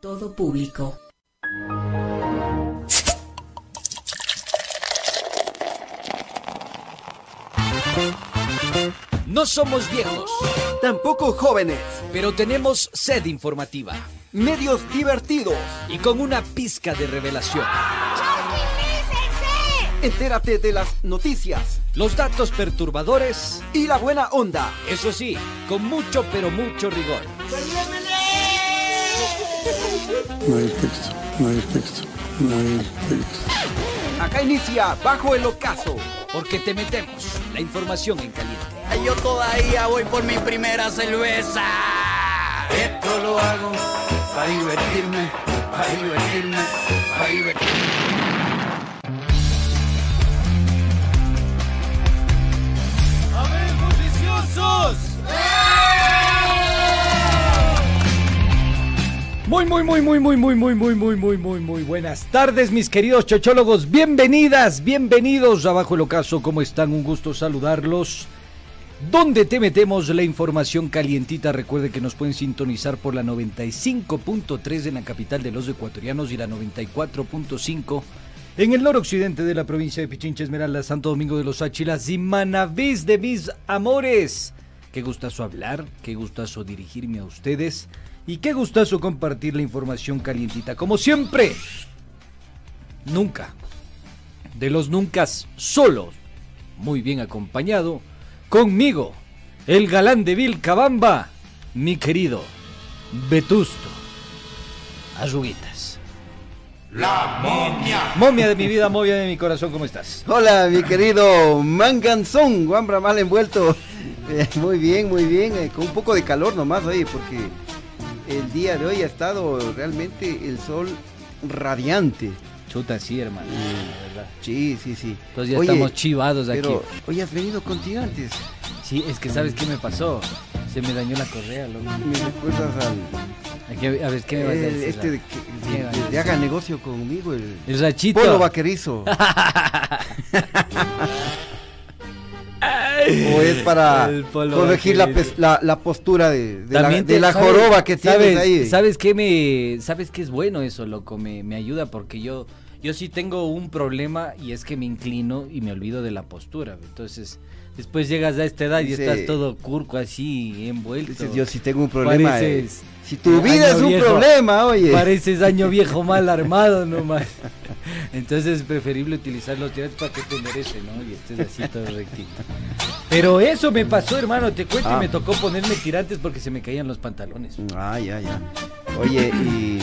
Todo público. No somos viejos, Tampoco jóvenes. pero tenemos sed informativa Medios divertidos. y con una pizca de revelación. Entérate de las noticias Los datos perturbadores, y la buena onda. eso sí, con mucho pero mucho rigor. No hay texto, no hay texto, no hay texto. Acá inicia Bajo el Ocaso. Porque te metemos la información en caliente. Yo todavía voy por mi primera cerveza. Esto lo hago para divertirme, para divertirme, para divertirme. Muy, muy, muy, muy, muy, muy, muy, muy, muy, muy, muy, muy buenas tardes, mis queridos chochólogos. Bienvenidas, bienvenidos a Bajo el Ocaso. ¿Cómo están? Un gusto saludarlos. Donde te metemos la información calientita. Recuerde que nos pueden sintonizar por la 95.3 en la capital de los ecuatorianos y la 94.5 en el noroccidente de la provincia de Pichincha, Esmeralda, Santo Domingo de los Áchilas y Manavís de mis amores. Qué gustazo hablar, qué gustazo dirigirme a ustedes y qué gustazo compartir la información calientita. Como siempre, nunca, de los nunca solos, muy bien acompañado, conmigo, el galán de Vilcabamba, mi querido Vetusto. Arruguitas. La momia. Momia de mi vida, momia de mi corazón, ¿cómo estás? Hola, mi querido Manganzón, guambra mal envuelto. Eh, muy bien, muy bien, eh, con un poco de calor nomás hoy, porque el día de hoy ha estado realmente el sol radiante. Chuta, sí, hermano. verdad. Sí, sí, sí. Entonces ya Oye, estamos chivados aquí. Pero hoy has venido con tirantes. Sí, es que ¿sabes qué me pasó? Se me dañó la correa, loco. Me recuerdas al Aquí, a ver, ¿qué me vas a decir? este de que haga negocio conmigo, el El rachito. polo vaquerizo. o es para corregir la, la, la postura de, de la, de te- la ¿sabes- joroba que tienes sabes, ahí. ¿Sabes qué me sabes qué es bueno eso, loco? Me, me ayuda porque yo yo sí tengo un problema y es que me inclino y me olvido de la postura. Entonces, después llegas a esta edad y estás todo curco así envuelto. Dices, yo sí tengo un problema. eh. Pareces Si tu vida es un viejo. problema, oye. Pareces año viejo mal armado nomás. Entonces es preferible utilizar los tirantes para que te merece, ¿no? Y estés así todo rectito. Pero eso me pasó, hermano, te cuento, Ah. y me tocó ponerme tirantes porque se me caían los pantalones. Ah, ya, ya. Oye, y,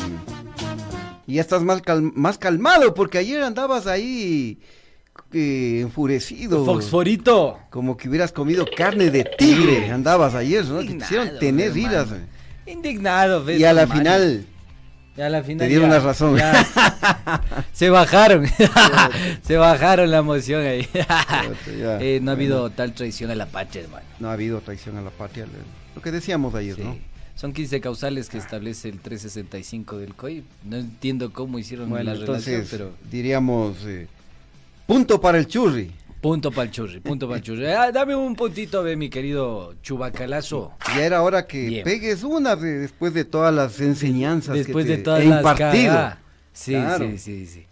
y ya estás más, cal- más calmado porque ayer andabas ahí eh, enfurecido. Foxforito. Como que hubieras comido carne de tigre. Andabas ayer, ¿no? Que te hicieron tener hermano. iras. Indignado, ¿ves? Y a la hermano. final Y a la final te dieron ya- la razón. ya. se bajaron. se bajaron la emoción ahí. Eh, no ha habido bueno. tal traición a la patria, hermano. no ha habido traición a la patria. lo- que decíamos ayer, Sí. ¿no? Son 15 causales que establece el 365 del COI. No entiendo cómo hicieron Bueno, la relación, pero diríamos eh, punto para el churri. punto para el churri, punto para el churri. Ah, dame un puntito, ve, mi querido chubacalazo. Ya era hora que Bien. pegues una de- después de todas las enseñanzas Después que de te todas he las impartido. Sí, Claro. sí, sí, sí.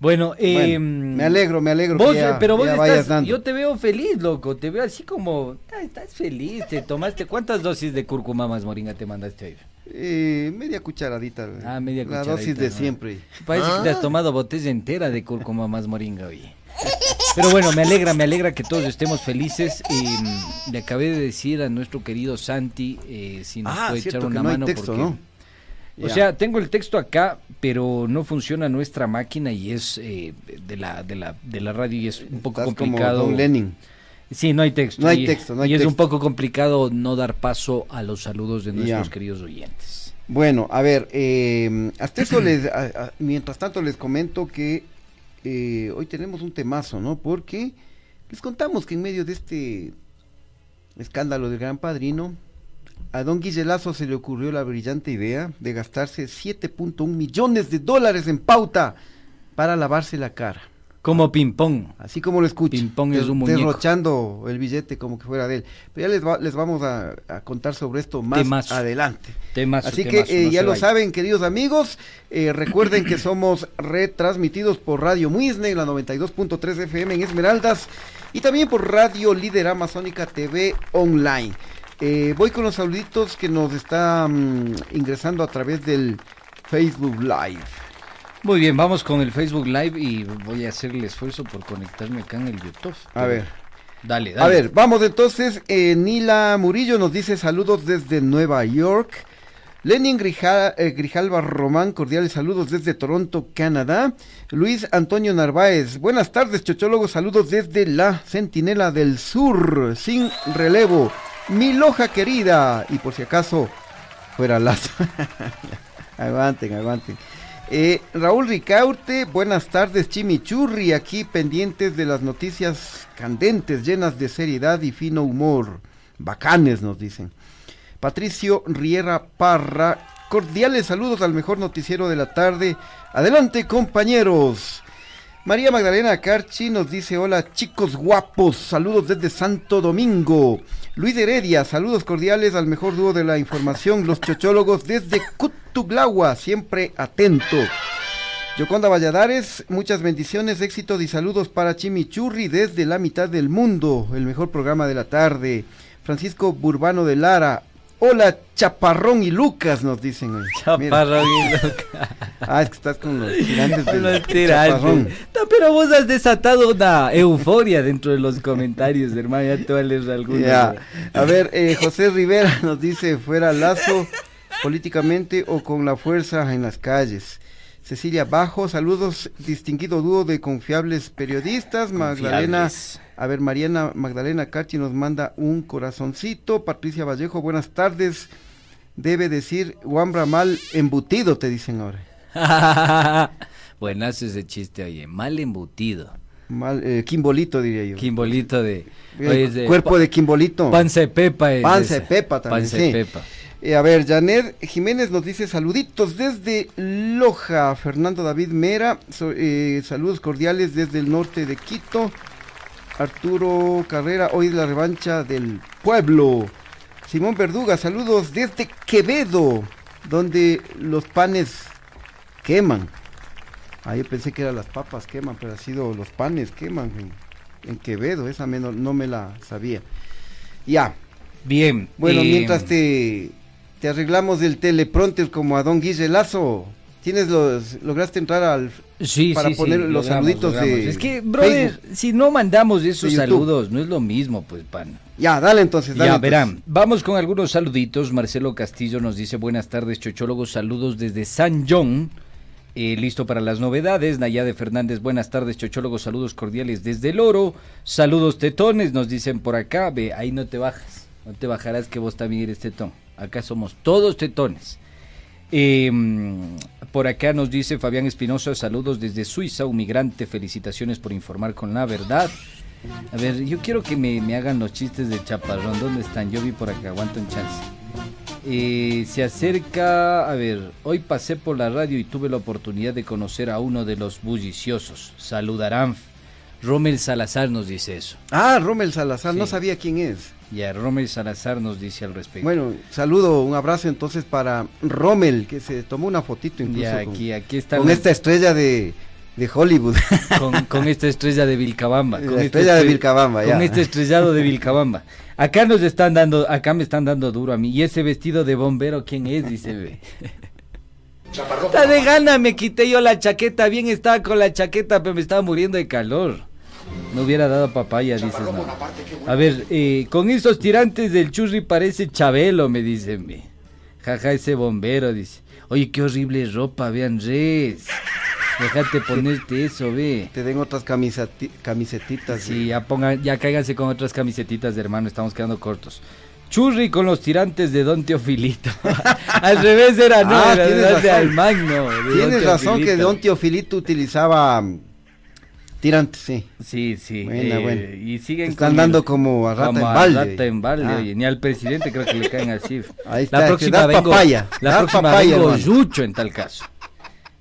Bueno, eh, Bueno, me alegro, me alegro Vos, que ya- pero vos ya estás, dando. yo te veo feliz, loco. Te veo así como, ah, estás feliz. Te tomaste, ¿cuántas dosis de cúrcuma más moringa te mandaste hoy? Eh, media cucharadita. Ah, media La cucharadita, dosis de ¿no? siempre. Parece que te has tomado botella entera de cúrcuma más moringa hoy. Pero bueno, me alegra, me alegra que todos estemos felices. Y le acabé de decir a nuestro querido Santi eh, si nos Ah, puede echar una no mano. texto, porque, ¿no? O sea, tengo el texto acá, pero no funciona nuestra máquina y es eh, de, la, de, la, de la radio y es un poco Estás como complicado. Don Lenin. Sí, no hay texto. No hay y- texto, no hay Y es un poco complicado no dar paso a los saludos de nuestros queridos oyentes. Bueno, a ver, eh, hasta eso les, a- a- mientras tanto les comento que eh, hoy tenemos un temazo, ¿no? Porque les contamos que en medio de este escándalo del Gran Padrino, a don Guillelazo se le ocurrió la brillante idea de gastarse 7.1 millones de dólares en pauta para lavarse la cara. Como ping-pong. Así como lo escuchan. Ping-pong es un muñeco. Derrochando el billete como que fuera de él. Pero ya les, va- les vamos a, a contar sobre esto más Temazo. adelante. Temazo, Así temazo, que eh, no ya lo vaya. saben, queridos amigos. eh, recuerden que somos retransmitidos por Radio Muisne, la 92.3 FM en Esmeraldas. Y también por Radio Líder Amazónica TV Online. Eh, voy con los saluditos que nos está mm, ingresando a través del Facebook Live. Muy bien, vamos con el Facebook Live y voy a hacer el esfuerzo por conectarme acá en el YouTube. A ver. Dale, dale. A ver, vamos entonces. eh, Nila Murillo nos dice saludos desde Nueva York. Lenin Grija- eh, Grijalva Román, cordiales saludos desde Toronto, Canadá. Luis Antonio Narváez, buenas tardes, chochólogos, saludos desde la Centinela del Sur, sin relevo. Mi loja querida, y por si acaso fuera lazo. aguanten, aguanten. Eh, Raúl Ricaurte, buenas tardes, Chimichurri, aquí pendientes de las noticias candentes, llenas de seriedad y fino humor. Bacanes, nos dicen. Patricio Riera Parra, cordiales saludos al mejor noticiero de la tarde. Adelante, compañeros. María Magdalena Carchi nos dice hola chicos guapos, saludos desde Santo Domingo. Luis Heredia, saludos cordiales al mejor dúo de la información, los chochólogos desde Cutuglagua, siempre atento. Yoconda Valladares, muchas bendiciones, éxitos y saludos para Chimichurri desde la mitad del mundo, el mejor programa de la tarde. Francisco Burbano de Lara, hola Chaparrón y Lucas, nos dicen. hoy. Mira. Chaparrón y loca. Ah, es que estás con los tirantes Los tirantes. Chaparrón. No, pero vos has desatado una euforia dentro de los comentarios, hermano. Ya te vales alguno. Ya. A ver, eh, José Rivera nos dice, fuera Lazo políticamente o con la fuerza en las calles. Cecilia Bajo, saludos, distinguido dúo de confiables periodistas. Magdalena, a ver, Mariana Magdalena Carchi nos manda un corazoncito. Patricia Vallejo, buenas tardes. Debe decir Wambra mal embutido, te dicen ahora. Buenazo ese chiste, oye. Mal embutido. Mal, eh, Quimbolito, diría yo. Quimbolito de. Eh, oye, de cuerpo de Quimbolito. Panza de pepa. es Panza de pepa también, Panza sí. de pepa. Eh, a ver, Janet Jiménez nos dice saluditos desde Loja. Fernando David Mera, so- eh, saludos cordiales desde el norte de Quito. Arturo Carrera, hoy es la revancha del pueblo. Simón Verduga, saludos desde Quevedo, donde los panes queman. Ah, yo pensé que eran las papas queman, pero ha sido los panes queman en, en Quevedo. Esa me no, me la sabía. Ya, Bien. bueno, eh, mientras te, te arreglamos el teleprompter como a Don Guille Lazo, ¿tienes los, lograste entrar al... Sí, para sí, sí, poner los logramos, saluditos logramos. de Es que, brother, Facebook. si no mandamos esos saludos, no es lo mismo, pues, pan. Ya, dale entonces, dale. Ya entonces. verán, vamos con algunos saluditos. Marcelo Castillo nos dice buenas tardes, chochólogos, saludos desde San John. Eh, listo para las novedades. Nayade Fernández, buenas tardes, chochólogos, saludos cordiales desde el oro. Saludos tetones, nos dicen por acá. Ve, ahí no te bajas, no te bajarás que vos también eres tetón. Acá somos todos tetones. Eh, por acá nos dice Fabián Espinosa, saludos desde Suiza, un migrante, felicitaciones por informar con la verdad. A ver, yo quiero que me, hagan los chistes de Chaparrón, ¿dónde están? Yo vi por acá, aguanto un chance. Eh, se acerca, a ver, hoy pasé por la radio y tuve la oportunidad de conocer a uno de los bulliciosos. Saludarán. Rommel Salazar nos dice eso. Ah, Rommel Salazar, no sabía quién es. Ya, Rommel Salazar nos dice al respecto. Bueno, saludo, un abrazo entonces para Rommel, que se tomó una fotito incluso ya, con, aquí, aquí está con esta estrella de, de Hollywood. con, con esta estrella de Vilcabamba. La con esta estrella de estre- Vilcabamba, ya. Con este estrellado de Vilcabamba. Acá nos están dando, acá me están dando duro a mí. ¿Y ese vestido de bombero quién es? Dice. ve. Está de gana, me quité yo la chaqueta. Bien estaba con la chaqueta, pero me estaba muriendo de calor. No hubiera dado papaya, dices. No. A ver, eh, con esos tirantes del churri parece Chabelo, me dicen. ve. Jaja, ese bombero, dice. Oye, qué horrible ropa, vean, res. Déjate ponerte eso, ve. Te den otras camisetitas. Sí, ya pongan, ya cáiganse con otras camisetitas hermano, estamos quedando cortos. Churri con los tirantes de Don Teofilito. Al revés era, no, Ah, era tienes de. Almagno. Tienes razón que. Don Teofilito utilizaba mm, tirantes, sí. Sí, sí. Buena, eh, buena. Y siguen Están dando como a rata como en a balde. rata en balde, Ah. oye, Ni al presidente creo que le caen así. Ahí está, la próxima vengo, papaya, la próxima papaya, vengo yucho en tal caso.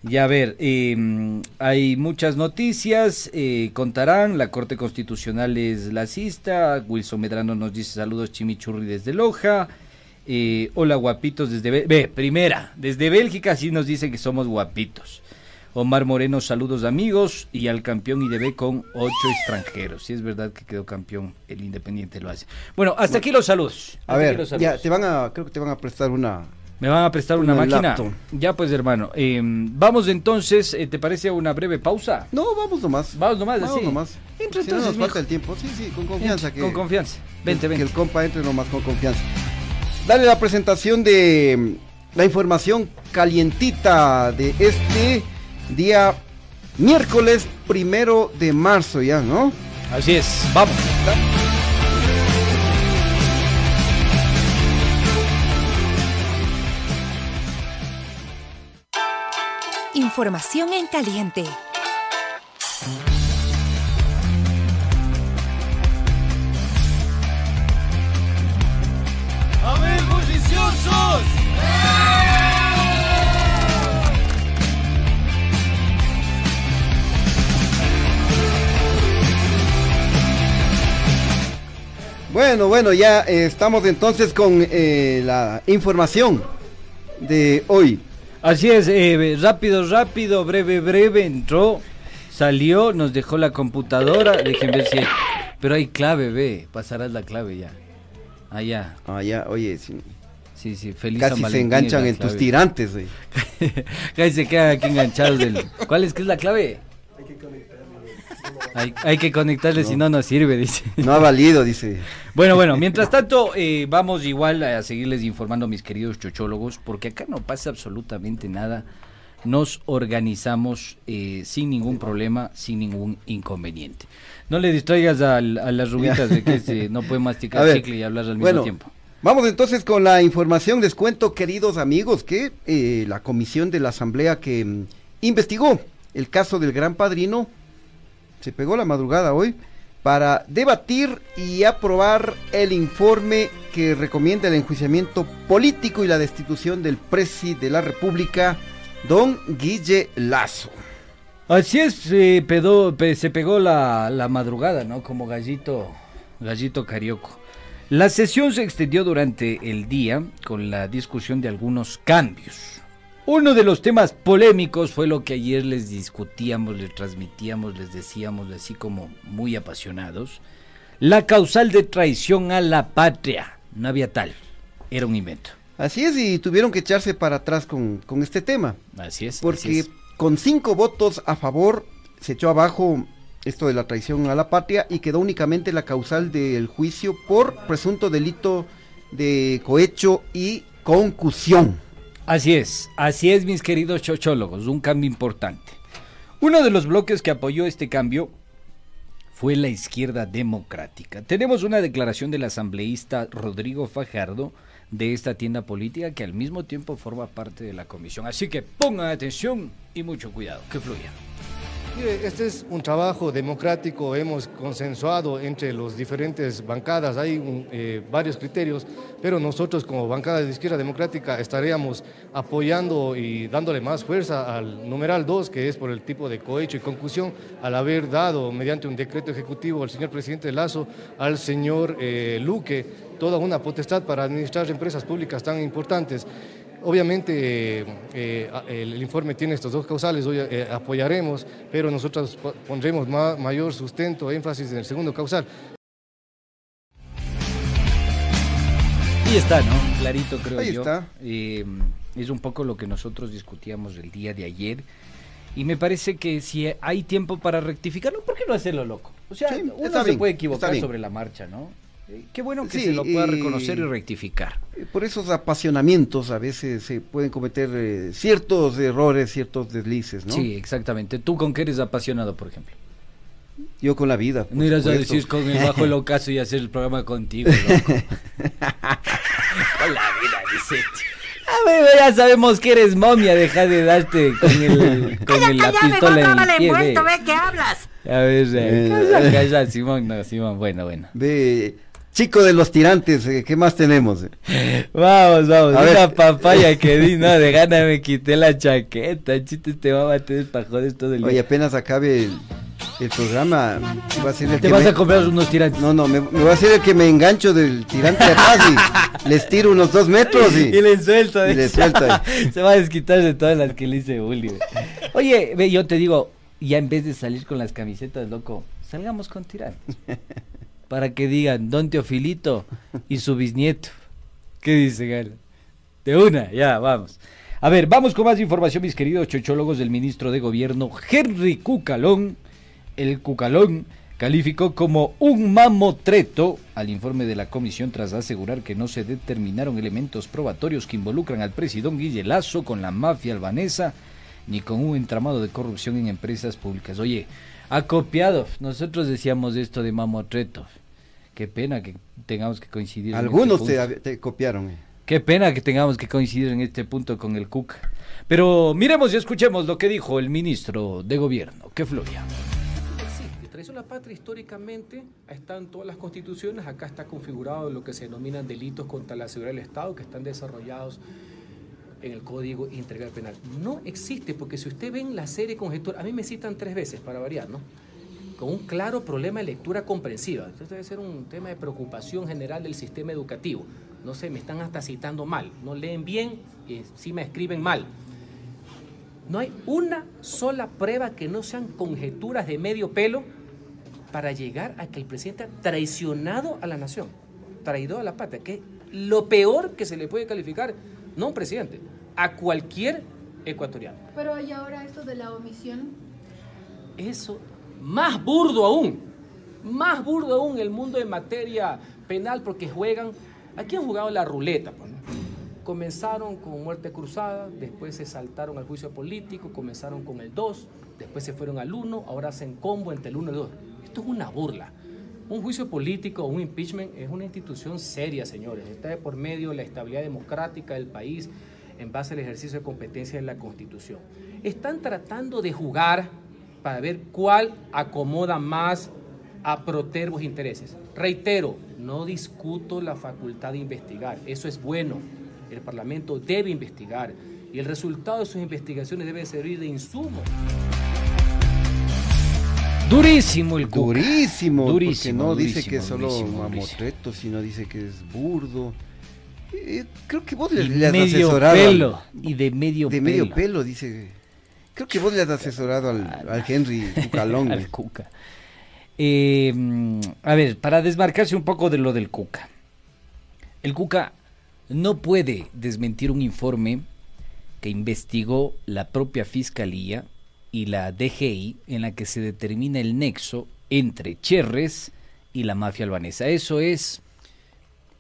Ya a ver, eh, hay muchas noticias, eh, contarán, la Corte Constitucional es lacista, Wilson Medrano nos dice saludos Chimichurri desde Loja, eh, hola guapitos desde... Bé- Ve, primera, desde Bélgica sí nos dice que somos guapitos. Omar Moreno, saludos amigos y al campeón IDB con ocho extranjeros. Si es verdad que quedó campeón, el Independiente lo hace. Bueno, hasta aquí los saludos. A hasta ver, los ya saludos. te van a, creo que te van a prestar una. ¿Me van a prestar una, Una máquina? laptop. Ya pues hermano, eh, vamos entonces, eh, ¿te parece una breve pausa? No, vamos nomás. Vamos nomás, Vamos así. nomás. Entra Si no entonces, nos falta el tiempo. Sí, sí, con confianza. Que, Con confianza. Vente, que vente. el compa entre nomás con confianza. Dale la presentación de mm, la información calientita de este día miércoles primero de marzo ya, ¿no? Así es, vamos. Información en caliente. ¡A ver, bulliciosos! Bueno, bueno, ya eh, estamos entonces con eh, la información de hoy. Así es, eh, rápido, rápido, breve, breve, entró, salió, nos dejó la computadora, dejen ver si hay... Pero hay clave, ve, pasarás la clave ya. Allá, Ah, ya, oye, sí, sí, sí, feliz San casi se enganchan en tus tirantes. güey. Casi se quedan aquí enganchados del... ¿Cuál es que es la clave? Hay, hay que conectarle, si no, no sirve, dice. No ha valido, dice. Bueno, bueno, mientras tanto, eh, vamos igual a seguirles informando, mis queridos chochólogos, porque acá no pasa absolutamente nada. Nos organizamos eh, sin ningún problema, sin ningún inconveniente. No le distraigas a, las rubitas de que se- no puede masticar ver, chicle y hablar al mismo tiempo. Vamos entonces con la información. Les cuento, queridos amigos, que eh, la comisión de la Asamblea que mm, investigó el caso del Gran Padrino se pegó la madrugada hoy para debatir y aprobar el informe que recomienda el enjuiciamiento político y la destitución del presi de la República, don Guille Lazo. Así es, pedó- pe- se pegó la, la madrugada, ¿no? Como gallito, gallito carioco. La sesión se extendió durante el día con la discusión de algunos cambios. Uno de los temas polémicos fue lo que ayer les discutíamos, les transmitíamos, les decíamos así como muy apasionados. La causal de traición a la patria. No había tal. Era un invento. Así es, y tuvieron que echarse para atrás con, con este tema. Así es. así Porque es. con cinco votos a favor se echó abajo esto de la traición a la patria y quedó únicamente la causal del juicio por presunto delito de cohecho y concusión. Así es, así es mis queridos chochólogos, un cambio importante. Uno de los bloques que apoyó este cambio fue la izquierda democrática. Tenemos una declaración del asambleísta Rodrigo Fajardo de esta tienda política que al mismo tiempo forma parte de la comisión. Así que pongan atención y mucho cuidado, que fluya. Este es un trabajo democrático, hemos consensuado entre las diferentes bancadas, hay eh, varios criterios, pero nosotros como bancada de izquierda democrática estaríamos apoyando y dándole más fuerza al numeral 2, que es por el tipo de cohecho y concusión, al haber dado mediante un decreto ejecutivo al señor presidente Lazo, al señor eh, Luque, toda una potestad para administrar empresas públicas tan importantes. Obviamente eh, eh, el, informe tiene estos dos causales, hoy eh, apoyaremos, pero nosotros po- pondremos ma- mayor sustento, énfasis en el segundo causal. Ahí está, ¿no? Clarito creo Ahí yo. está. Eh, es un poco lo que nosotros discutíamos el día de ayer. Y me parece que si hay tiempo para rectificarlo, ¿por qué no hacerlo loco? O sea, Sí, uno se bien, puede equivocar sobre la marcha, ¿no? Qué bueno que Sí, se lo pueda reconocer y rectificar. Por esos apasionamientos a veces se pueden cometer eh, ciertos errores, ciertos deslices, ¿no? Sí, exactamente. ¿Tú con qué eres apasionado, por ejemplo? Yo con la vida. No irás a decir con el bajo el ocaso y hacer el programa contigo, loco. con la vida, dice. A ver, ya sabemos que eres momia, deja de darte con, el, con el- la pistola en el pie. ve. ¿qué hablas? A ver, Eh. eh, calla, calla, Simón, no, Simón, bueno, bueno. Ve, Chico de los tirantes, eh, ¿qué más tenemos? Vamos, vamos. A una ver. papaya que di, no, de gana me quité la chaqueta. Chiste, te va a bater pajones todo el día. Oye, apenas acabe el, el programa, va a ser el te que vas me- a comprar unos tirantes. No, no, me, me va a ser el que me engancho del tirante de atrás y les tiro unos dos metros y... Y le suelto. Y le dice. suelto. Se va a desquitar de todas las que le hice bullying. Oye, ve, yo te digo, ya en vez de salir con las camisetas, loco, salgamos con tirantes. Para que digan, don Teofilito y su bisnieto. ¿Qué dice, Gala? De una, ya, vamos. A ver, vamos con más información, mis queridos chochólogos del ministro de Gobierno, Henry Cucalón. El Cucalón calificó como un mamotreto al informe de la comisión tras asegurar que no se determinaron elementos probatorios que involucran al presidente Guille Lazo con la mafia albanesa ni con un entramado de corrupción en empresas públicas. Oye, ha copiado. Nosotros decíamos esto de mamotreto. Qué pena que tengamos que coincidir. en Algunos este te, punto. te copiaron. eh. Qué pena que tengamos que coincidir en este punto con el Cuca. Pero miremos y escuchemos lo que dijo el ministro de Gobierno, que fluya. existe. Traición a la patria históricamente está en todas las constituciones. Acá está configurado lo que se denominan delitos contra la seguridad del Estado que están desarrollados en el Código Integral Penal. No existe, porque si usted ven la serie conjetura, a mí me citan tres veces para variar, ¿no? Con un claro problema de lectura comprensiva. Esto debe ser un tema de preocupación general del sistema educativo. No sé, me están hasta citando mal. No leen bien y encima escriben mal. No hay una sola prueba que no sean conjeturas de medio pelo para llegar a que el presidente ha traicionado a la nación, traidor a la patria, que es lo peor que se le puede calificar, no un presidente, a cualquier ecuatoriano. Pero y ahora esto de la omisión, Eso, más burdo aún, más burdo aún el mundo de materia penal porque juegan, aquí han jugado la ruleta, pues, ¿no? Comenzaron con muerte cruzada, después se saltaron al juicio político, comenzaron con el 2, después se fueron al 1, ahora hacen combo entre el 1 y el 2. Esto es una burla. Un juicio político o un impeachment es una institución seria, señores. Está de por medio la estabilidad democrática del país en base al ejercicio de competencia de la Constitución. Están tratando de jugar para ver cuál acomoda más a protervos intereses. Reitero, no discuto la facultad de investigar, eso es bueno. El Parlamento debe investigar y el resultado de sus investigaciones debe servir de insumo Durísimo el Cuca. Durísimo, Durísimo, porque no dice que es solo durísimo, mamotreto, sino dice que es burdo. Eh, creo que vos le, le has medio asesorado. al- pelo. Y de medio de pelo. medio pelo, dice. Creo que vos le has asesorado al, al Henry Cucalón. Al Cuca. Eh, mm, a ver, para desmarcarse un poco de lo del Cuca. El Cuca no puede desmentir un informe que investigó la propia Fiscalía y la DGI en la que se determina el nexo entre Cherres y la mafia albanesa. Eso es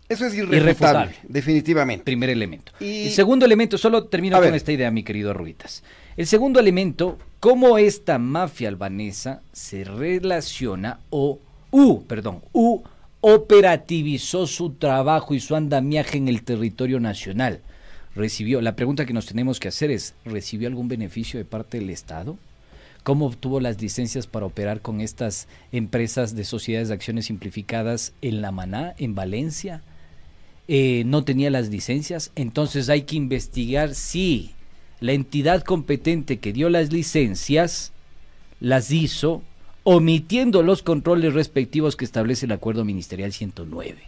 Eso es irrefutable, Irrefutable. definitivamente. primer elemento. Y- El segundo elemento, solo termino A con ver. esta idea, mi querido Ruitas. El segundo elemento, cómo esta mafia albanesa se relaciona o, u, perdón, u, operativizó su trabajo y su andamiaje en el territorio nacional. Recibió, la pregunta que nos tenemos que hacer es, ¿recibió algún beneficio de parte del Estado? ¿Cómo obtuvo las licencias para operar con estas empresas de sociedades de acciones simplificadas en La Maná, en Valencia? eh, no tenía las licencias, entonces hay que investigar si la entidad competente que dio las licencias las hizo omitiendo los controles respectivos que establece el acuerdo ministerial 109.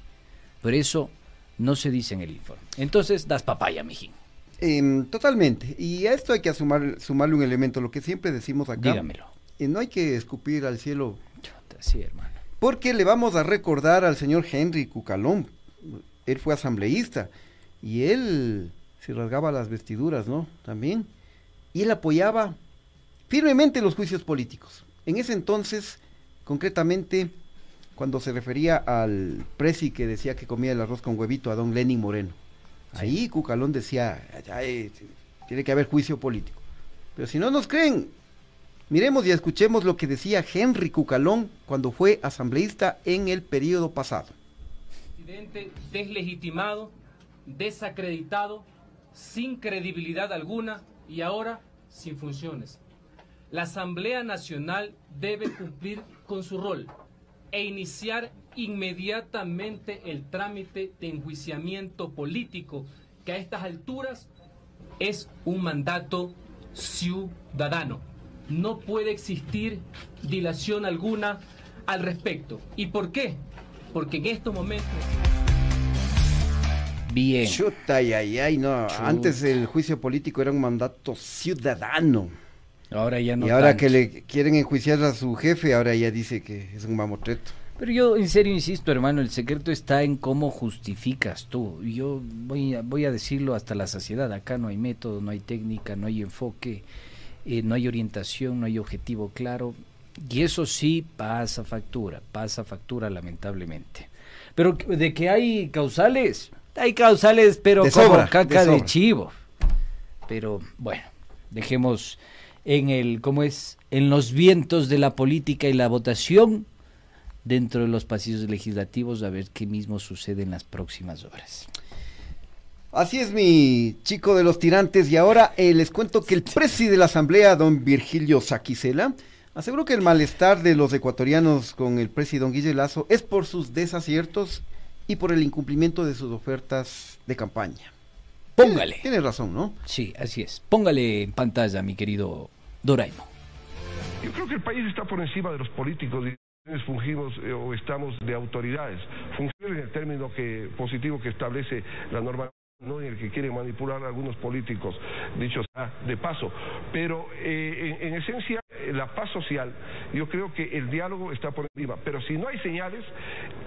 Pero eso no se dice en el informe. Entonces, das papaya, mijín. Em, totalmente. Y a esto hay que sumar, sumarle un elemento, lo que siempre decimos acá. Dígamelo. eh, no hay que escupir al cielo, Sí, hermano. porque le vamos a recordar al señor Henry Cucalón. Él fue asambleísta y él se rasgaba las vestiduras, ¿no? También. Y él apoyaba firmemente los juicios políticos. En ese entonces, concretamente, cuando se refería al presi que decía que comía el arroz con huevito a don Lenin Moreno. Ahí Cucalón decía, "Ya, eh, tiene que haber juicio político. Pero si no nos creen, miremos y escuchemos lo que decía Henry Cucalón cuando fue asambleísta en el periodo pasado. presidente deslegitimado, desacreditado, sin credibilidad alguna y ahora sin funciones. La Asamblea Nacional debe cumplir con su rol e iniciar inmediatamente el trámite de enjuiciamiento político, que a estas alturas es un mandato ciudadano. No puede existir dilación alguna al respecto. ¿Y por qué? Porque en estos momentos... Bien. Chuta, ay, ay, ay, no. Chuta. Antes el juicio político era un mandato ciudadano. Ahora ya no. y ahora tanto. que le quieren enjuiciar a su jefe, ahora ya dice que es un mamotreto. Pero yo en serio insisto, hermano, el secreto está en cómo justificas tú. Yo voy a, voy a decirlo hasta la saciedad. Acá no hay método, no hay técnica, no hay enfoque, eh, no hay orientación, no hay objetivo claro. Y eso sí pasa factura, pasa factura lamentablemente. Pero de que hay causales, hay causales, pero De como sobra, caca de de, chivo. Pero bueno, dejemos en el, ¿cómo es? En los vientos de la política y la votación dentro de los pasillos legislativos a ver qué mismo sucede en las próximas horas. Así es, mi chico de los tirantes. Y ahora eh, les cuento que el presidente de la Asamblea, don Virgilio Saquicela, aseguró que el malestar de los ecuatorianos con el presidente don Guille Lazo es por sus desaciertos y por el incumplimiento de sus ofertas de campaña. Póngale. Tiene, tiene razón, ¿no? Sí, así es. Póngale en pantalla, mi querido Doraimo. Yo creo que el país está por encima de los políticos y fungimos eh, o estamos de autoridades. Fungir en el término que positivo que establece la norma no en el que quieren manipular a algunos políticos, dicho sea de paso. Pero eh, en, en esencia, eh, la paz social, yo creo que el diálogo está por encima. Pero si no hay señales,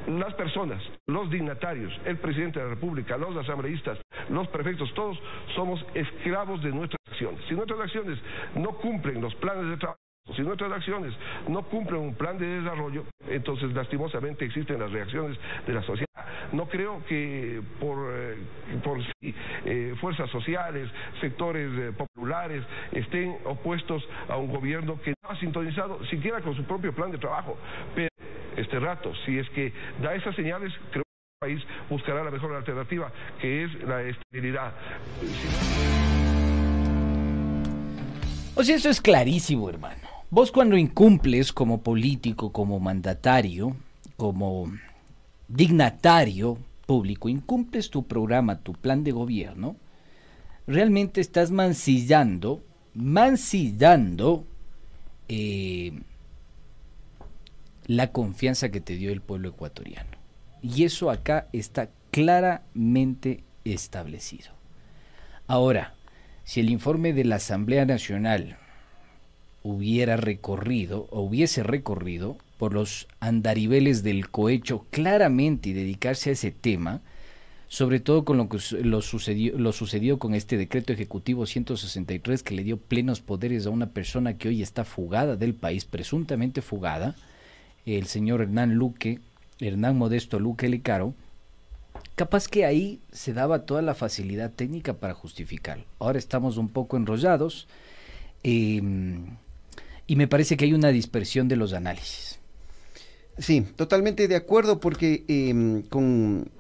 las personas, los dignatarios, el presidente de la República, los asambleístas, los prefectos, todos somos esclavos de nuestras acciones. Si nuestras acciones no cumplen los planes de trabajo, si nuestras acciones no cumplen un plan de desarrollo, entonces lastimosamente existen las reacciones de la sociedad. No creo que por, eh, por eh, fuerzas sociales, sectores eh, populares estén opuestos a un gobierno que no ha sintonizado siquiera con su propio plan de trabajo. Pero este rato, si es que da esas señales, creo que el país buscará la mejor alternativa, que es la estabilidad. O sea, eso es clarísimo, hermano. Vos cuando incumples como político, como mandatario, como dignatario público, incumples tu programa, tu plan de gobierno, realmente estás mancillando, mancillando eh, la confianza que te dio el pueblo ecuatoriano. Y eso acá está claramente establecido. Ahora, si el informe de la Asamblea Nacional hubiera recorrido o hubiese recorrido por los andariveles del cohecho claramente y dedicarse a ese tema, sobre todo con lo que lo sucedió, lo sucedió con este decreto ejecutivo 163 que le dio plenos poderes a una persona que hoy está fugada del país, presuntamente fugada, el señor Hernán Luque, Hernán Modesto Luque Lecaro, capaz que ahí se daba toda la facilidad técnica para justificarlo. Ahora estamos un poco enrollados eh, y me parece que hay una dispersión de los análisis. Sí, totalmente de acuerdo porque eh, con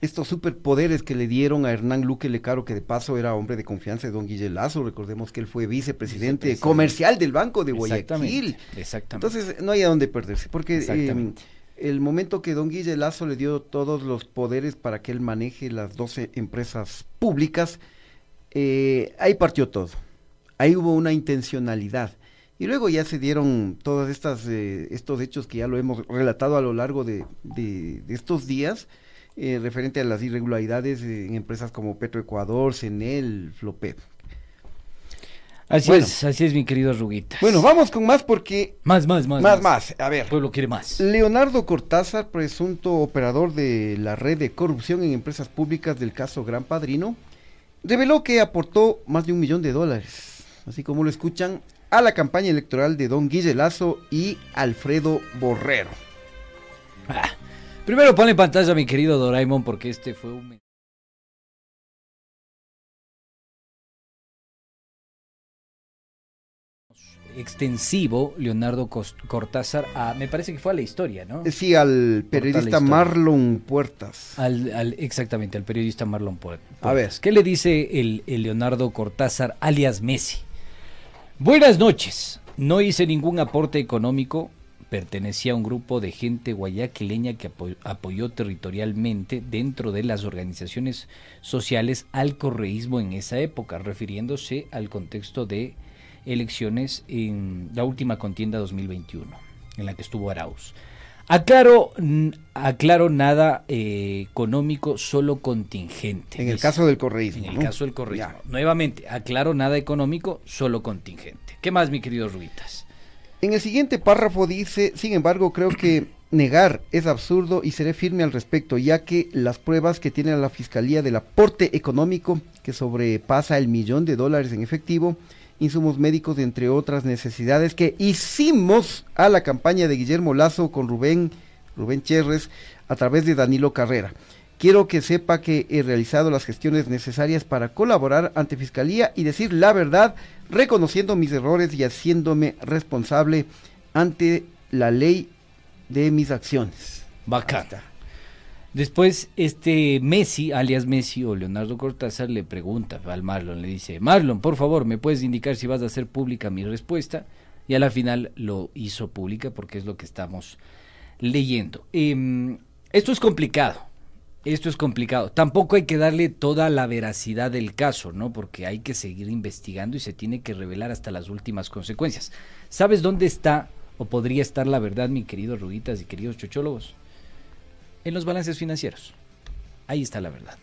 estos superpoderes que le dieron a Hernán Luque Lecaro, que de paso era hombre de confianza de don Guille Lazo, recordemos que él fue vicepresidente, Vicepresidente. comercial del Banco de Guayaquil. Exactamente, exactamente. Entonces no hay a dónde perderse, porque eh, Exactamente. el momento que don Guille Lazo le dio todos los poderes para que él maneje las 12 empresas públicas, eh, ahí partió todo. Ahí hubo una intencionalidad. Y luego ya se dieron todos estas, eh, estos hechos que ya lo hemos relatado a lo largo de, de- de estos días, eh, referente a las irregularidades en empresas como Petroecuador, Senel, Flopep. Así Bueno. es, así es mi querido Ruguita. Bueno, vamos con más porque... Más, más, más. Más, más. A ver. El pueblo quiere más. Leonardo Cortázar, presunto operador de la red de corrupción en empresas públicas del caso Gran Padrino, reveló que aportó más de un millón de dólares, así como lo escuchan, a la campaña electoral de don Guille Lazo y Alfredo Borrero. Ah, primero ponle en pantalla a mi querido Doraemon porque este fue un... extensivo Leonardo Cortázar a, me parece que fue a la historia, ¿no? Sí, al periodista. Marlon Puertas. Al, al- exactamente, al periodista Marlon Puer- A ver. Puertas. ¿Qué le dice el, el Leonardo Cortázar, alias Messi? Buenas noches. No hice ningún aporte económico pertenecía a un grupo de gente guayaquileña que apoyó territorialmente dentro de las organizaciones sociales al correísmo en esa época, refiriéndose al contexto de elecciones en la última contienda 2021, en la que estuvo Arauz. Aclaro, aclaro nada eh, económico, solo contingente. En el caso del correísmo. En el caso del correísmo. Nuevamente, aclaro nada económico, solo contingente. ¿Qué más, mi querido Ruitas? En el siguiente párrafo dice, sin embargo, creo que negar es absurdo y seré firme al respecto, ya que las pruebas que tiene la Fiscalía del aporte económico que sobrepasa el millón de dólares en efectivo, insumos médicos, entre otras necesidades que hicimos a la campaña de Guillermo Lazo con Rubén, Rubén Cherres a través de Danilo Carrera. Quiero que sepa que he realizado las gestiones necesarias para colaborar ante Fiscalía y decir la verdad, reconociendo mis errores y haciéndome responsable ante la ley de mis acciones. Bacán. Después, este Messi, alias Messi o Leonardo Cortázar, le pregunta al Marlon, le dice, Marlon, por favor, ¿me puedes indicar si vas a hacer pública mi respuesta? Y a la final lo hizo pública porque es lo que estamos leyendo. Em, esto es complicado, esto es complicado. Tampoco hay que darle toda la veracidad del caso, ¿no? Porque hay que seguir investigando y se tiene que revelar hasta las últimas consecuencias. ¿Sabes dónde está o podría estar la verdad, mi querido Ruditas y queridos chochólogos? En los balances financieros. Ahí está la verdad.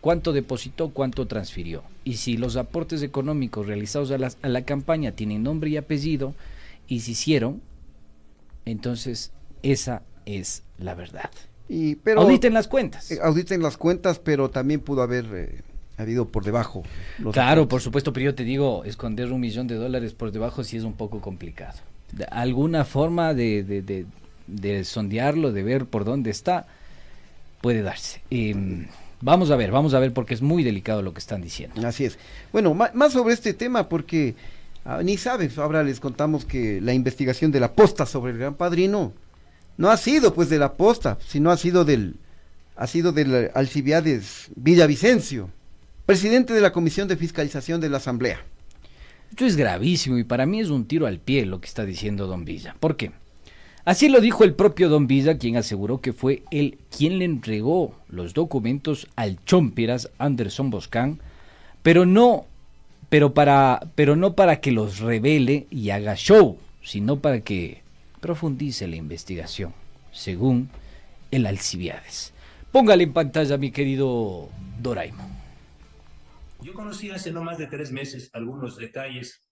¿Cuánto depositó, cuánto transfirió? Y si los aportes económicos realizados a la, campaña tienen nombre y apellido y se hicieron, entonces esa es la verdad. Y, pero, auditen las cuentas. Eh, auditen las cuentas, pero también pudo haber eh, habido por debajo. claro, por supuesto, pero yo te digo, esconder un millón de dólares por debajo sí es un poco complicado. alguna forma de, de, de sondearlo, de ver por dónde está, puede darse. Em, vamos a ver, vamos a ver porque es muy delicado lo que están diciendo. Así es. Bueno, más sobre este tema porque ah, ni sabes, ahora les contamos que la investigación de la posta sobre el Gran Padrino no ha sido pues de la posta, sino ha sido del ha sido del Alcibiades Villavicencio, presidente de la Comisión de Fiscalización de la Asamblea. Esto es gravísimo y para mí es un tiro al pie lo que está diciendo Don Villa. ¿Por qué? Así lo dijo el propio Don Villa, quien aseguró que fue él quien le entregó los documentos al chompiras Anderson Boscan, pero no, pero para, pero no para que los revele y haga show, sino para que profundice la investigación, según el Alcibiades. Póngale en pantalla, mi querido Doraimo. Yo conocí hace no más de tres meses algunos detalles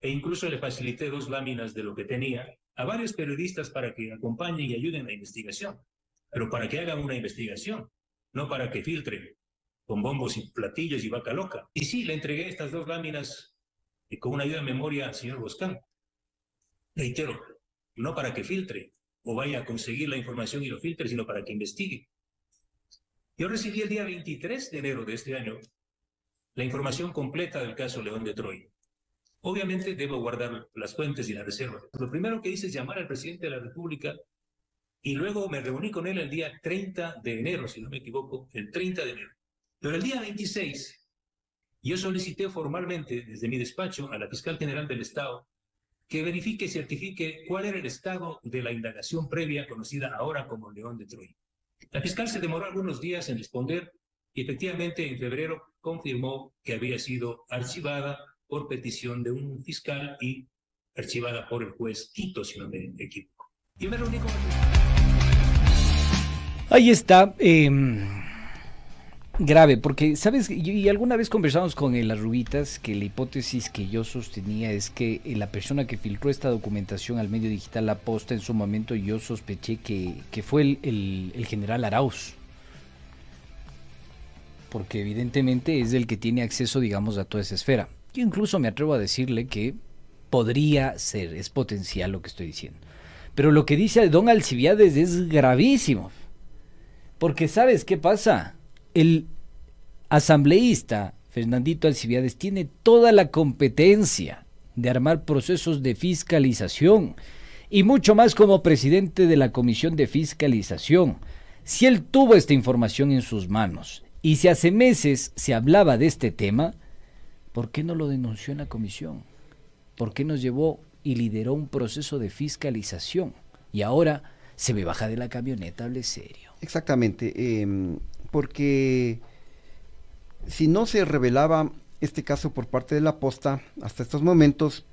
e incluso le facilité dos láminas de lo que tenía a varios periodistas para que acompañen y ayuden la investigación, pero para que hagan una investigación, no para que filtren con bombos y platillos y vaca loca. Y sí, le entregué estas dos láminas y con una ayuda de memoria al señor Boscán. Reitero, no para que filtre o vaya a conseguir la información y lo filtre, sino para que investigue. Yo recibí el día 23 de enero de este año la información completa del caso León de Troy. Obviamente debo guardar las fuentes y la reserva. Lo primero que hice es llamar al presidente de la República y luego me reuní con él el día 30 de enero, si no me equivoco, el 30 de enero. Pero el día 26 yo solicité formalmente desde mi despacho a la fiscal general del Estado que verifique y certifique cuál era el estado de la indagación previa conocida ahora como León de Troya. La fiscal se demoró algunos días en responder y efectivamente en febrero confirmó que había sido archivada por petición de un fiscal y archivada por el juez Quito, si no me equivoco. Y me reuní con... Ahí está. Em, grave, porque, ¿sabes? Y, alguna vez conversamos con las rubitas que la hipótesis que yo sostenía es que eh, la persona que filtró esta documentación al medio digital La Posta en su momento yo sospeché que, que fue el, general Arauz porque evidentemente es el que tiene acceso, digamos, a toda esa esfera. Yo incluso me atrevo a decirle que podría ser, es potencial lo que estoy diciendo. Pero lo que dice Don Alcibiades es gravísimo. Porque ¿sabes qué pasa? El asambleísta Fernandito Alcibiades tiene toda la competencia de armar procesos de fiscalización y mucho más como presidente de la Comisión de Fiscalización. Si él tuvo esta información en sus manos y si hace meses se hablaba de este tema, ¿Por qué no lo denunció en la comisión? ¿Por qué nos llevó y lideró un proceso de fiscalización? Y ahora se me baja de la camioneta, hable serio. Exactamente, eh, porque si no se revelaba este caso por parte de la posta hasta estos momentos,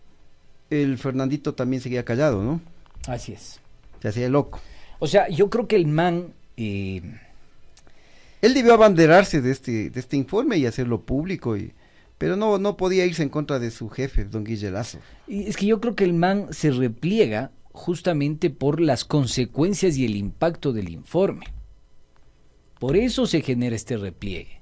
el Fernandito también seguía callado, ¿no? Así es. Se hacía loco. O sea, yo creo que el man... Eh, Él debió abanderarse de este, de este informe y hacerlo público, y, pero no, no podía irse en contra de su jefe, don Guille Lazo. Y es que yo creo que el man se repliega justamente por las consecuencias y el impacto del informe. Por eso se genera este repliegue,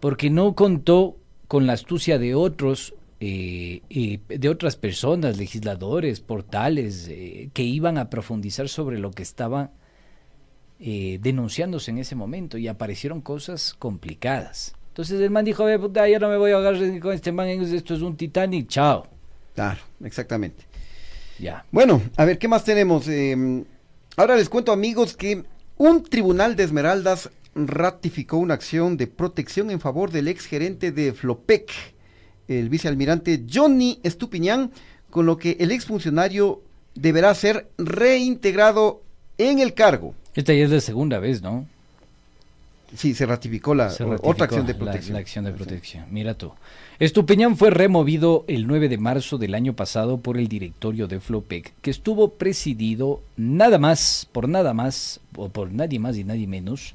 porque no contó con la astucia de otros, eh, de otras personas, legisladores, portales, eh, que iban a profundizar sobre lo que estaba eh, denunciándose en ese momento y aparecieron cosas complicadas. Entonces el man dijo, "Ve, puta, ya no me voy a agarrar con este man, esto es un Titanic, chao. Claro, exactamente. Ya. Bueno, a ver, ¿qué más tenemos? Eh, ahora les cuento, amigos, que un tribunal de Esmeraldas ratificó una acción de protección en favor del ex gerente de Flopec, el vicealmirante Johnny Estupiñán, con lo que el exfuncionario deberá ser reintegrado en el cargo. Esta ya es la segunda vez, ¿no? Sí, se ratificó la Se o- ratificó otra acción de protección. La, acción de protección. Mira tú. Estupiñán fue removido el 9 de marzo del año pasado por el directorio de Flopec, que estuvo presidido nada más, por nada más, o por nadie más y nadie menos,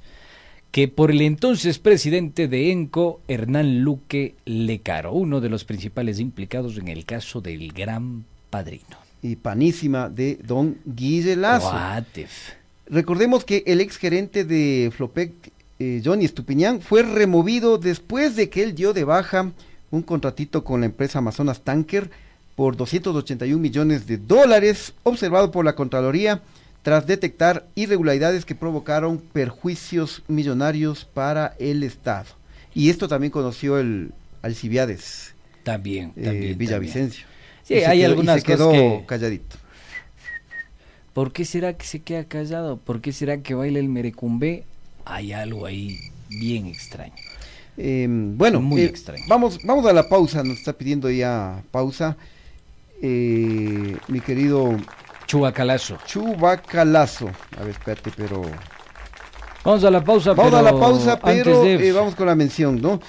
que por el entonces presidente de ENCO, Hernán Luque Lecaro, uno de los principales implicados en el caso del Gran Padrino. Y panísima de don Guille Lazo. What if? Recordemos que el ex gerente de Flopec, eh, Johnny Estupiñán, fue removido después de que él dio de baja un contratito con la empresa Amazonas Tanker por 281 millones de dólares, observado por la Contraloría tras detectar irregularidades que provocaron perjuicios millonarios para el Estado. Y esto también conoció el Alcibiades, También, eh, también. Villavicencio. también. Sí, Y hay quedó- y algunas se quedó que... calladito. ¿Por qué será que se queda callado? ¿Por qué será que baila el merecumbe? Hay algo ahí bien extraño. Eh, bueno, Muy eh, extraño. Vamos, vamos a la pausa, nos está pidiendo ya pausa. Eh, mi querido Chubacalazo. Chubacalazo. A ver, espérate, pero. Vamos a la pausa, Vamos pero a la pausa, pero de... eh, vamos con la mención, ¿no?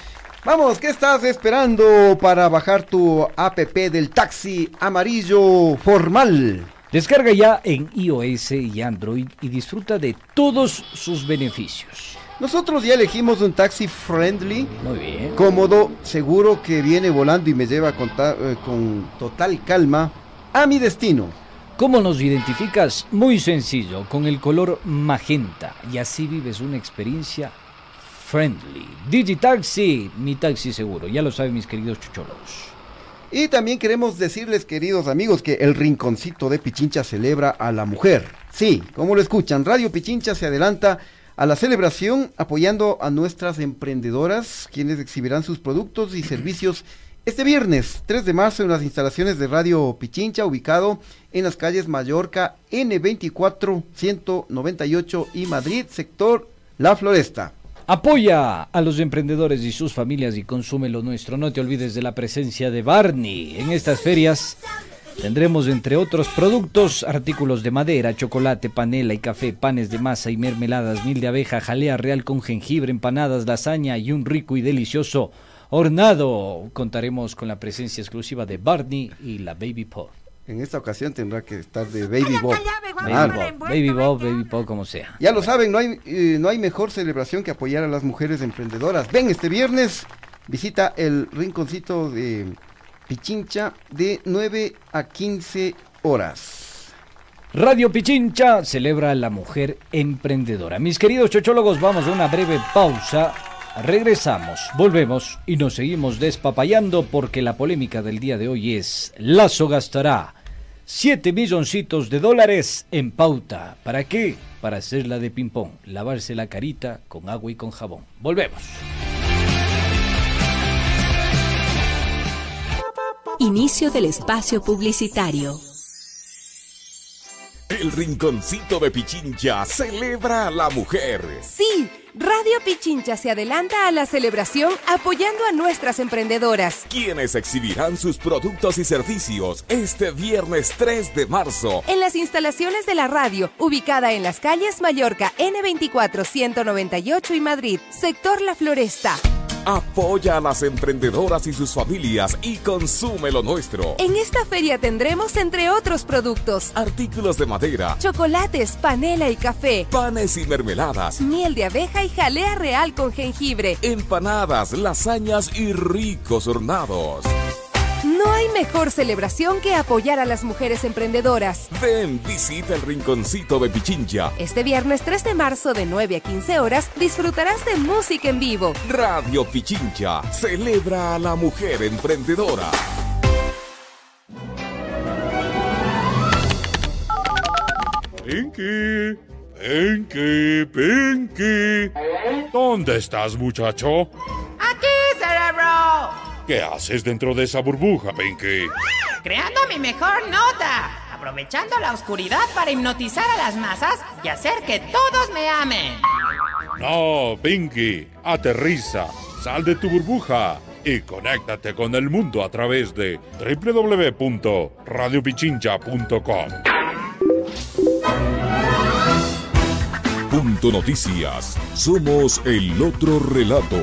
Vamos, ¿qué estás esperando para bajar tu app del taxi amarillo formal? Descarga ya en iOS y Android y disfruta de todos sus beneficios. Nosotros ya elegimos un taxi friendly, Muy bien. cómodo, seguro que viene volando y me lleva con, eh, con total calma a mi destino. ¿Cómo nos identificas? Muy sencillo, con el color magenta y así vives una experiencia friendly. Digitaxi, mi taxi seguro, ya lo saben mis queridos chucholos. Y también queremos decirles, queridos amigos, que el Rinconcito de Pichincha celebra a la mujer. Sí, como lo escuchan, Radio Pichincha se adelanta a la celebración apoyando a nuestras emprendedoras, quienes exhibirán sus productos y servicios este viernes 3 de marzo en las instalaciones de Radio Pichincha, ubicado en las calles Mallorca N24 198 y Madrid, sector La Floresta. Apoya a los emprendedores y sus familias y consume lo nuestro. No te olvides de la presencia de Barney. En estas ferias tendremos, entre otros productos, artículos de madera, chocolate, panela y café, panes de masa y mermeladas, mil de abeja, jalea real con jengibre, empanadas, lasaña y un rico y delicioso hornado. Contaremos con la presencia exclusiva de Barney y la Baby Pop. En esta ocasión tendrá que estar de Baby Bob. Baby. Bob, Baby Bob, Baby Pop, como sea. Ya lo saben, no hay, eh, no hay mejor celebración que apoyar a las mujeres emprendedoras. Ven este viernes, visita el rinconcito de Pichincha de 9 a 15 horas. Radio Pichincha celebra a la mujer emprendedora. Mis queridos chochólogos, vamos a una breve pausa. Regresamos, volvemos y nos seguimos despapayando porque la polémica del día de hoy es Lazo gastará 7 milloncitos de dólares en pauta. ¿Para qué? Para hacerla de ping-pong, lavarse la carita con agua y con jabón. Volvemos. Inicio del espacio publicitario. El rinconcito de Pichincha celebra a la mujer. Sí, Radio Pichincha se adelanta a la celebración apoyando a nuestras emprendedoras. Quienes exhibirán sus productos y servicios este viernes 3 de marzo. En las instalaciones de la radio, ubicada en las calles Mallorca N24 198 y Madrid, sector La Floresta. Apoya a las emprendedoras y sus familias y consume lo nuestro. En esta feria tendremos, entre otros productos, artículos de madera, chocolates, panela y café, panes y mermeladas, miel de abeja y jalea real con jengibre, empanadas, lasañas y ricos hornados. No hay mejor celebración que apoyar a las mujeres emprendedoras. Ven, visita el rinconcito de Pichincha. Este viernes 3 de marzo de 9 a 15 horas disfrutarás de música en vivo. Radio Pichincha celebra a la mujer emprendedora. Pinky, Pinky, Pinky. ¿Dónde estás, muchacho? Aquí, cerebro. ¿Qué haces dentro de esa burbuja, Pinky? Creando mi mejor nota, aprovechando la oscuridad para hipnotizar a las masas y hacer que todos me amen. No, Pinky, aterriza, sal de tu burbuja y conéctate con el mundo a través de www.radiopichincha.com. Punto Noticias. Somos el otro relato.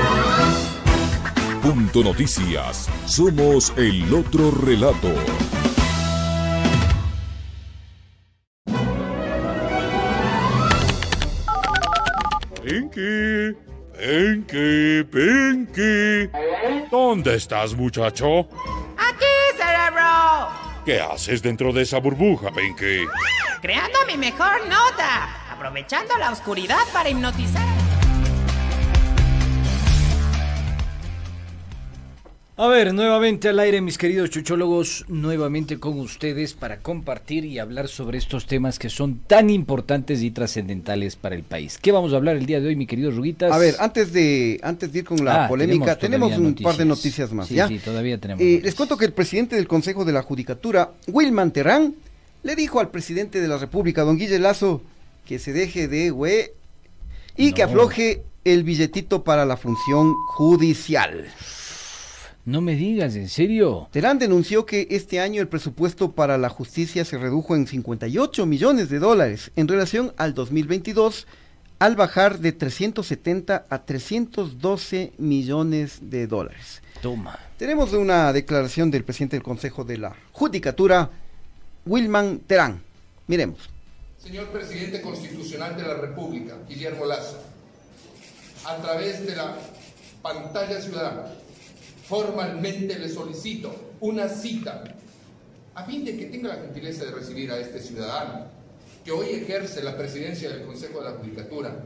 Punto Noticias. Somos el otro relato. Pinky, Pinky, Pinky. ¿Dónde estás, muchacho? Aquí, cerebro. ¿Qué haces dentro de esa burbuja, Pinky? Creando mi mejor nota, aprovechando la oscuridad para hipnotizar. A ver, nuevamente al aire, mis queridos chuchólogos, nuevamente con ustedes para compartir y hablar sobre estos temas que son tan importantes y trascendentales para el país. ¿Qué vamos a hablar el día de hoy, mi querido Ruguitas? A ver, antes de, antes de ir con la Ah, polémica, tenemos tenemos, un par de noticias. más, Sí, ¿ya? sí, todavía tenemos Eh, les cuento que el presidente del Consejo de la Judicatura, Wilman Terán, le dijo al presidente de la República, don Guille Lazo, que se deje de güey y que afloje el billetito para la función judicial. No me digas, ¿en serio? Terán denunció que este año el presupuesto para la justicia se redujo en 58 millones de dólares en relación al 2022, al bajar de 370 a 312 millones de dólares. Toma. Tenemos una declaración del presidente del Consejo de la Judicatura, Wilman Terán. Miremos. Señor presidente constitucional de la República, Guillermo Lazo, a través de la pantalla ciudadana, formalmente le solicito una cita a fin de que tenga la gentileza de recibir a este ciudadano que hoy ejerce la presidencia del Consejo de la Judicatura,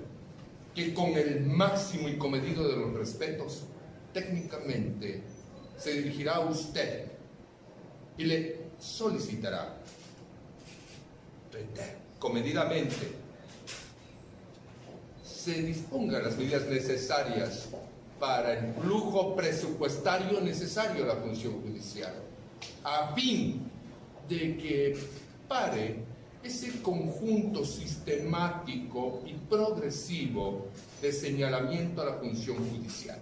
que con el máximo y comedido de los respetos, técnicamente se dirigirá a usted y le solicitará comedidamente se dispongan las medidas necesarias para el flujo presupuestario necesario a la función judicial, a fin de que pare ese conjunto sistemático y progresivo de señalamiento a la función judicial.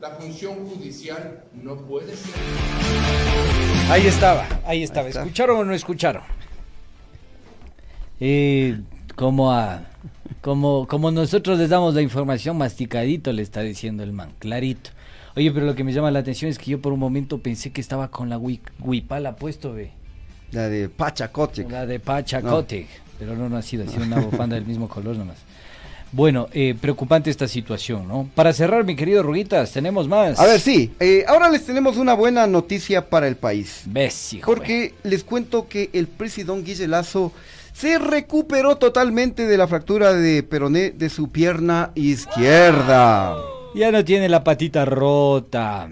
La función judicial no puede ser... Ahí estaba, ahí estaba. Ahí. ¿Escucharon o no escucharon? Eh, como a, como, como nosotros les damos la información masticadito, le está diciendo el man, clarito. Oye, pero lo que me llama la atención es que yo por un momento pensé que estaba con la hui- huipala puesto, ve. La de Pachacotec. La de Pachacotec. Pero no, no ha sido, ha sido una bufanda del mismo color nomás. Bueno, eh, preocupante esta situación, ¿no? Para cerrar, mi querido Ruguitas, tenemos más. A ver, sí. eh, ahora les tenemos una buena noticia para el país. Ves, hijo. Porque les cuento que el presidente Guille Lazo se recuperó totalmente de la fractura de peroné de su pierna izquierda. Ya no tiene la patita rota.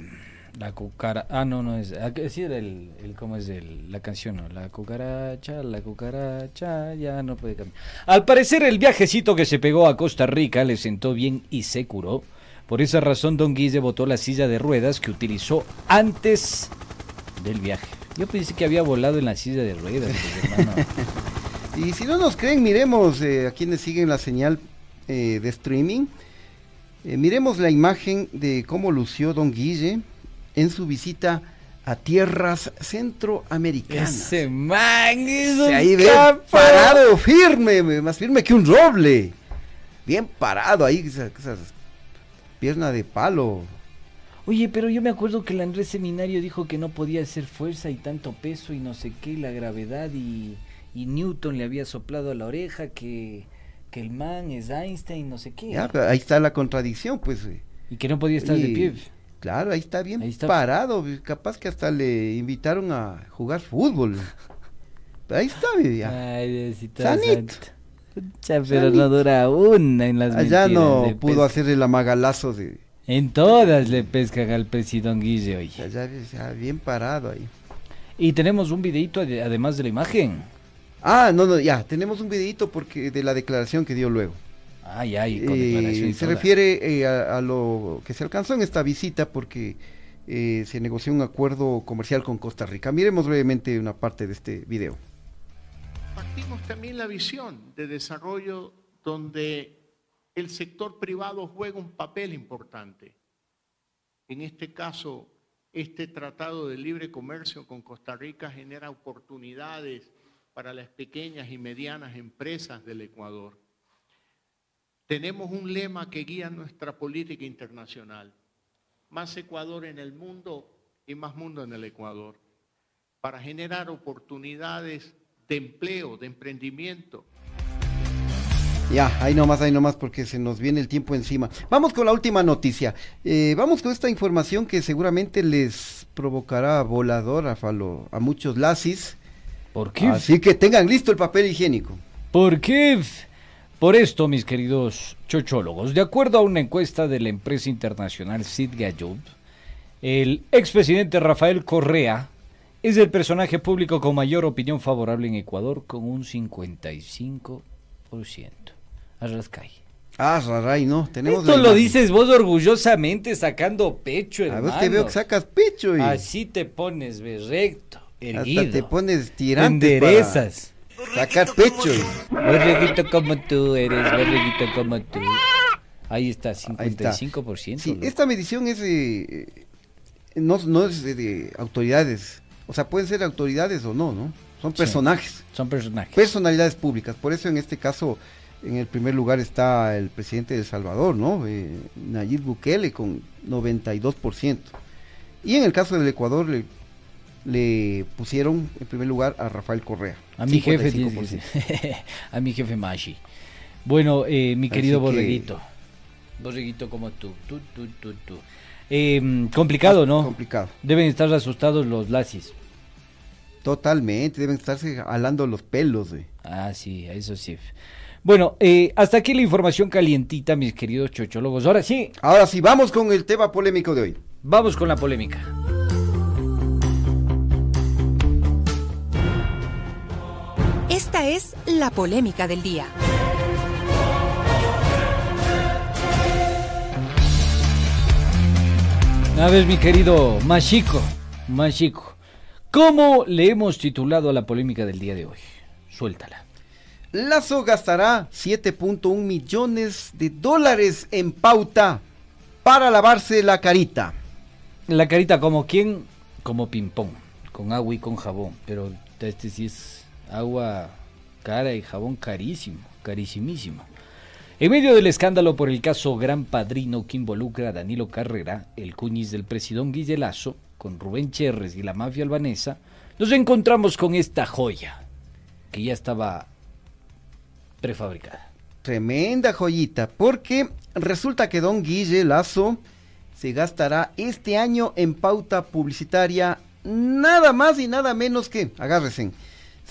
La cucara... Ah, no, no es... ah, Sí, era el, el- ¿Cómo es el- la canción? No? La cucaracha, la cucaracha, ya no puede cambiar. Al parecer el viajecito que se pegó a Costa Rica le sentó bien y se curó. Por esa razón Don Guille botó la silla de ruedas que utilizó antes del viaje. Yo pensé que había volado en la silla de ruedas, pues, hermano. Y si no nos creen, miremos eh, a quienes siguen la señal eh, de streaming. Eh, miremos la imagen de cómo lució Don Guille en su visita a tierras centroamericanas. Ese man es un ahí ve parado firme, me- más firme que un roble. Bien parado ahí, esa- esas pierna de palo. Oye, pero yo me acuerdo que el Andrés Seminario dijo que no podía hacer fuerza y tanto peso y no sé qué, y la gravedad y, y Newton le había soplado a la oreja que, que el man es Einstein, no sé qué. Ya, ahí está la contradicción, pues. eh. Y que no podía estar de pie. Claro, ahí está bien Ahí está. parado. Capaz que hasta le invitaron a jugar fútbol. Ahí está, ve, ya. Ay, Diosito Sanito. pero no dura una en las Allá mentiras, no pudo pesca- hacer el amagalazo de. En todas le pescan al presidente Guille hoy. Allá, ya bien parado ahí. Y tenemos un videito ade- además de la imagen. Ah, no, no, ya, tenemos un videito porque de la declaración que dio luego. Ay, ay, con Eh, declaración y se toda. refiere eh, a, a lo que se alcanzó en esta visita porque eh, se negoció un acuerdo comercial con Costa Rica. Miremos brevemente una parte de este video. Partimos también la visión de desarrollo donde el sector privado juega un papel importante. En este caso, este tratado de libre comercio con Costa Rica genera oportunidades para las pequeñas y medianas empresas del Ecuador. Tenemos un lema que guía nuestra política internacional. Más Ecuador en el mundo y más mundo en el Ecuador. Para generar oportunidades de empleo, de emprendimiento. Ya, ahí nomás, ahí nomás, porque se nos viene el tiempo encima. Vamos con la última noticia. Eh, vamos con esta información que seguramente les provocará volador a, falo- a muchos lasis. ¿Por qué? Así que tengan listo el papel higiénico. ¿Por qué? Por esto, mis queridos chochólogos, de acuerdo a una encuesta de la empresa internacional Sid Gallup, el expresidente Rafael Correa es el personaje público con mayor opinión favorable en Ecuador con un 55%. Arrascay. Ah, Raray, no, tenemos Esto lo dices vos orgullosamente sacando pecho, A hermano. vos te veo que sacas pecho y Así te pones, ve, recto, erguido. hasta te pones tirante enderezas. sacar pecho. Borreguito como tú eres, borreguito como tú. Ahí está, Ahí está. 55%. Sí, esta medición es eh, no, no es de, de autoridades. O sea, pueden ser autoridades o no, ¿no? Son Sí, personajes. Son personajes. Personalidades públicas. Por eso en este caso, en el primer lugar está el presidente de El Salvador, ¿no? Eh, Nayib Bukele con 92%. Y en el caso del Ecuador le, le pusieron en primer lugar a Rafael Correa. A mi jefe, 55%. dice- a mi jefe Mashi. Bueno, eh, mi Así querido que- borreguito. Borreguito como tú, tú, tú, tú, tú. Eh, complicado, ¿no? Complicado. Deben estar asustados los lasis. Totalmente, deben estarse alando los pelos, güey. Ah, sí, eso sí. Bueno, eh, hasta aquí la información calientita, mis queridos chochólogos. Ahora sí, Ahora sí, vamos con el tema polémico de hoy. vamos con la polémica. Esta es la polémica del día. A ver, mi querido Machico, Machico, ¿cómo le hemos titulado a la polémica del día de hoy? Suéltala. Lazo gastará 7.1 millones de dólares en pauta para lavarse la carita. La carita como quién, como ping-pong, con agua y con jabón, pero este sí es agua cara y jabón carísimo, carísimísimo. En medio del escándalo por el caso Gran Padrino que involucra a Danilo Carrera, el cuñiz del presidente Guille Lazo, con Rubén Cherres y la mafia albanesa, nos encontramos con esta joya, que ya estaba prefabricada. tremenda joyita, porque resulta que don Guille Lazo se gastará este año en pauta publicitaria nada más y nada menos que, agárrense,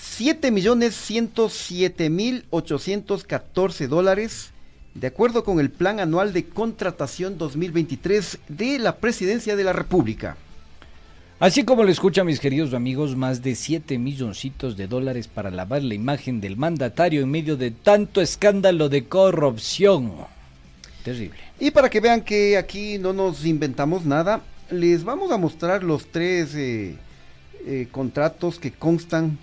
7 millones 107 mil 814 dólares, de acuerdo con el Plan Anual de Contratación 2023 de la Presidencia de la República. Así como lo escuchan mis queridos amigos, más de 7 milloncitos de dólares para lavar la imagen del mandatario en medio de tanto escándalo de corrupción. Terrible. Y para que vean que aquí no nos inventamos nada, les vamos a mostrar los tres eh, eh, contratos que constan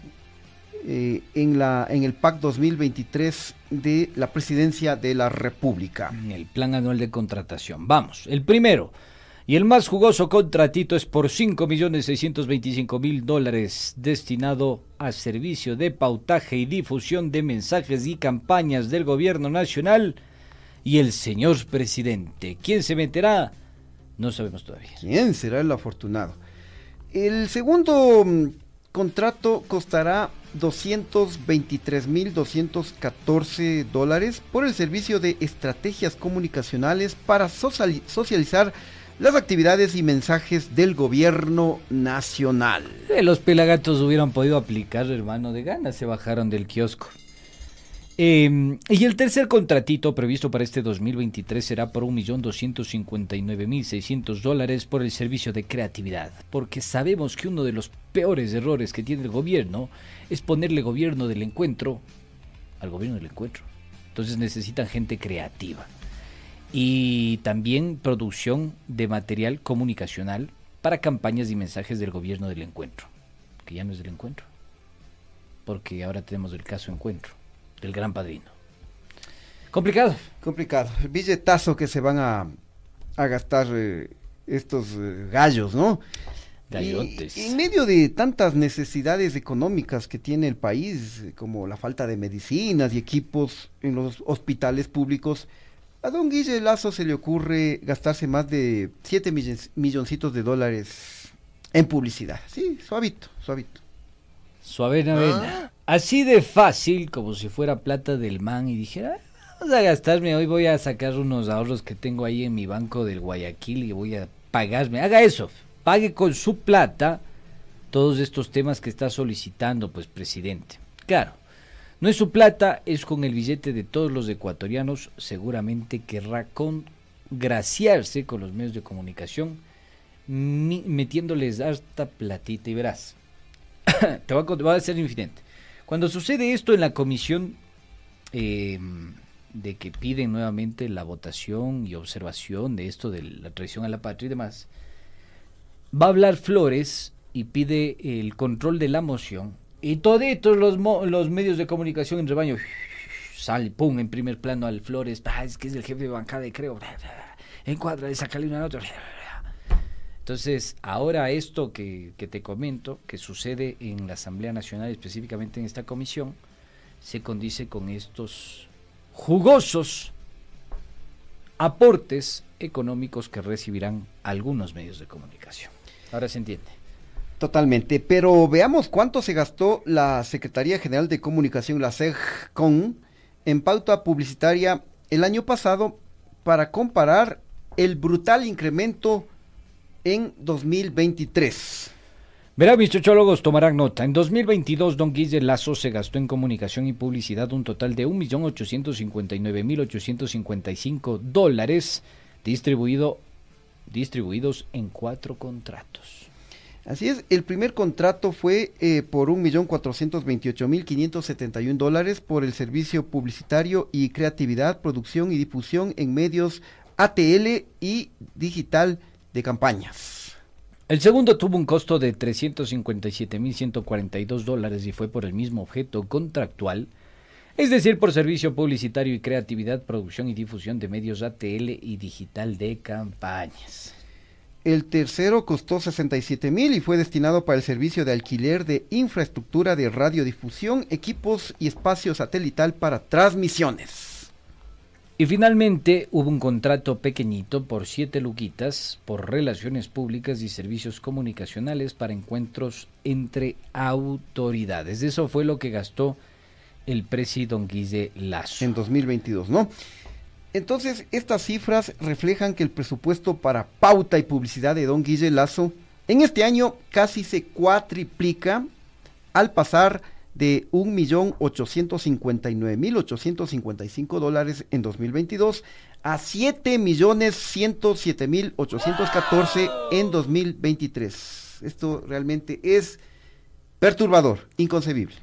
eh, en, la, en el PAC 2023 de la Presidencia de la República. El Plan Anual de Contratación. Vamos, el primero y el más jugoso contratito es por 5.625.000 dólares destinado a servicio de pautaje y difusión de mensajes y campañas del gobierno nacional y el señor presidente. ¿Quién se meterá? No sabemos todavía. ¿Quién será el afortunado? El segundo mm, contrato costará 223.214 dólares por el servicio de estrategias comunicacionales para socializar las actividades y mensajes del gobierno nacional. Eh, los pelagatos hubieran podido aplicar, hermano, de ganas, se bajaron del kiosco. Em, y el tercer contratito previsto para este 2023 será por 1.259.600 dólares por el servicio de creatividad, porque sabemos que uno de los peores errores que tiene el gobierno es ponerle gobierno del encuentro al gobierno del encuentro. Entonces necesitan gente creativa y también producción de material comunicacional para campañas y mensajes del gobierno del encuentro, que ya no es del encuentro, porque ahora tenemos el caso encuentro, del gran padrino. Complicado. Complicado. El billetazo que se van a, a gastar eh, estos eh, gallos, ¿no? Gallotes. en medio de tantas necesidades económicas que tiene el país, como la falta de medicinas y equipos en los hospitales públicos, a don Guille Lazo se le ocurre gastarse más de 7 milloncitos de dólares en publicidad. Sí, suavito, suavito. Suavena, ah. Así de fácil, como si fuera plata del man y dijera, vamos a gastarme, hoy voy a sacar unos ahorros que tengo ahí en mi banco del Guayaquil y voy a pagarme. Haga eso, pague con su plata todos estos temas que está solicitando, pues, presidente. Claro, no es su plata, es con el billete de todos los ecuatorianos. Seguramente querrá congraciarse con los medios de comunicación, metiéndoles hasta platita y verás. te, voy a, a ser infinite. Cuando sucede esto en la comisión em, de que piden nuevamente la votación y observación de esto de la traición a la patria y demás, va a hablar Flores y pide el control de la moción y toditos los, los medios de comunicación en rebaño sale, pum, en primer plano al Flores, ah, es que es el jefe de bancada de creo, encuadra, sacarle una nota. Entonces, ahora esto que, que, te comento, que sucede en la Asamblea Nacional, específicamente en esta comisión, se condice con estos jugosos aportes económicos que recibirán algunos medios de comunicación. Ahora se entiende. Totalmente, pero veamos cuánto se gastó la Secretaría General de Comunicación, la SEGCON, en pauta publicitaria el año pasado para comparar el brutal incremento en 2023. Verá, mis chochólogos tomarán nota. En 2022, don Guille Lazo se gastó en comunicación y publicidad un total de 1.859.855 dólares distribuido, distribuidos en cuatro contratos. Así es, el primer contrato fue eh, por 1.428.571 dólares por el servicio publicitario y creatividad, producción y difusión en medios ATL y digital de campañas. El segundo tuvo un costo de 357.142 dólares y fue por el mismo objeto contractual, es decir, por servicio publicitario y creatividad, producción y difusión de medios ATL y digital de campañas. El tercero costó 67 mil y fue destinado para el servicio de alquiler de infraestructura de radiodifusión, equipos y espacio satelital para transmisiones. Y finalmente hubo un contrato pequeñito por siete luquitas por relaciones públicas y servicios comunicacionales para encuentros entre autoridades. Eso fue lo que gastó el presidente Don Guille Lazo. En 2022, ¿no? Entonces, estas cifras reflejan que el presupuesto para pauta y publicidad de Don Guille Lazo en este año casi se cuatriplica al pasar de 1.859.855 dólares en 2022 a 7.107.814 en 2023. Esto realmente es perturbador, inconcebible.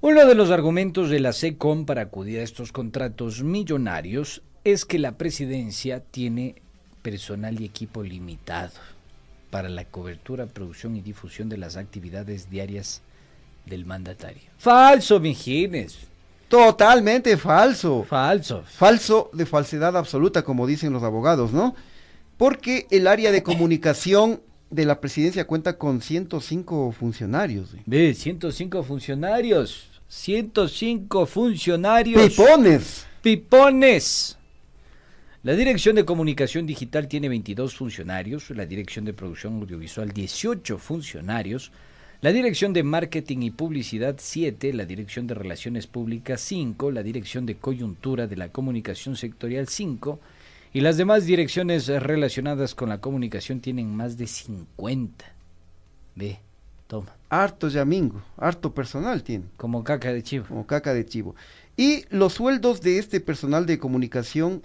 Uno de los argumentos de la SECOM para acudir a estos contratos millonarios es que la presidencia tiene personal y equipo limitado para la cobertura, producción y difusión de las actividades diarias del mandatario. Falso, mijines. Totalmente falso. Falso. Falso de falsedad absoluta, como dicen los abogados, ¿no? Porque el área de comunicación de la presidencia cuenta con 105 funcionarios. Ve, 105 funcionarios. 105 funcionarios. Pipones. Pipones. La Dirección de Comunicación Digital tiene 22 funcionarios, la Dirección de Producción Audiovisual 18 funcionarios, la Dirección de Marketing y Publicidad 7, la Dirección de Relaciones Públicas 5, la Dirección de Coyuntura de la Comunicación Sectorial 5 y las demás direcciones relacionadas con la comunicación tienen más de 50. Ve, toma. Harto yamingo, harto personal tiene. Como caca de chivo. Como caca de chivo. Y los sueldos de este personal de comunicación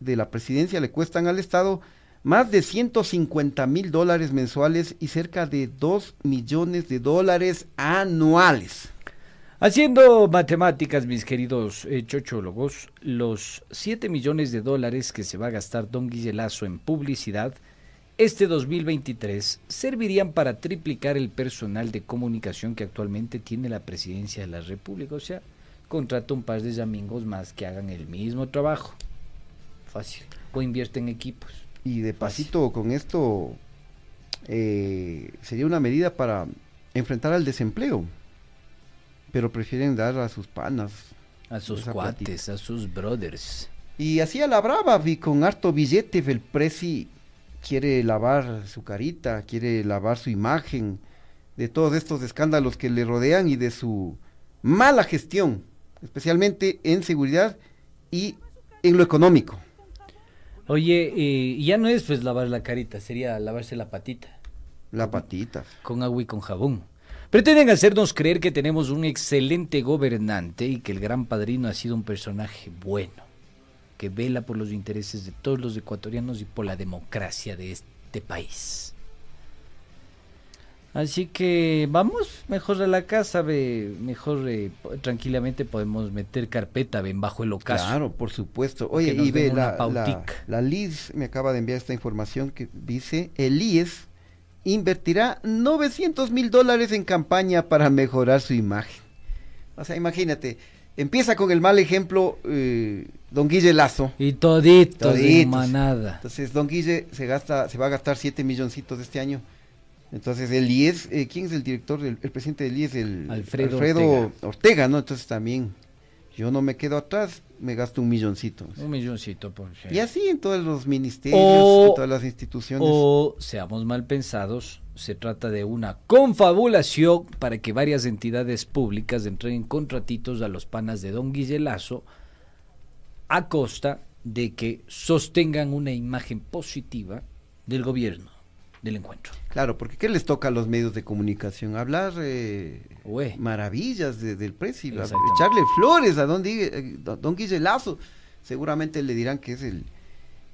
de la presidencia le cuestan al Estado más de 150 mil dólares mensuales y cerca de 2 millones de dólares anuales. Haciendo matemáticas, mis queridos eh, chochólogos, los 7 millones de dólares que se va a gastar Don Guillelazo en publicidad este 2023 servirían para triplicar el personal de comunicación que actualmente tiene la presidencia de la República. O sea, contrata un par de amigos más que hagan el mismo trabajo. Fácil. O invierte en equipos. Y de pasito con esto eh, sería una medida para enfrentar al desempleo. Pero prefieren dar a sus panas. A sus cuates, a sus brothers. Y así a la brava, vi con harto billete, el presi quiere lavar su carita, quiere lavar su imagen de todos estos escándalos que le rodean y de su mala gestión, especialmente en seguridad y en lo económico. Oye, eh, ya no es pues lavar la carita, sería lavarse la patita. La patita. Con agua y con jabón. Pretenden hacernos creer que tenemos un excelente gobernante y que el gran padrino ha sido un personaje bueno, que vela por los intereses de todos los ecuatorianos y por la democracia de este país. Así que vamos mejor a la casa, ve, mejor eh, tranquilamente podemos meter carpeta ven, bajo el ocaso. Claro, por supuesto. Oye, y ve, la, la, la, LIS me acaba de enviar esta información que dice, el IES invertirá 900 mil dólares en campaña para mejorar su imagen. O sea, imagínate, empieza con el mal ejemplo eh, Don Guille Lazo. Y todito, toditos. manada. Entonces, Don Guille se, gasta, se va a gastar 7 milloncitos este año entonces el IES, eh, ¿quién es el director, del, el presidente del IES? El Alfredo, Ortega. ¿no? Entonces también yo no me quedo atrás, me gasto un milloncito. Un milloncito, por Y así en todos los ministerios, en todas las instituciones. O, seamos mal pensados, se trata de una confabulación para que varias entidades públicas entreguen contratitos a los panas de Don Guillelazo a costa de que sostengan una imagen positiva del gobierno del encuentro. Claro, porque ¿qué les toca a los medios de comunicación? Hablar eh, maravillas del precio, echarle flores a don, eh, don Guille Lazo. Seguramente le dirán que es el,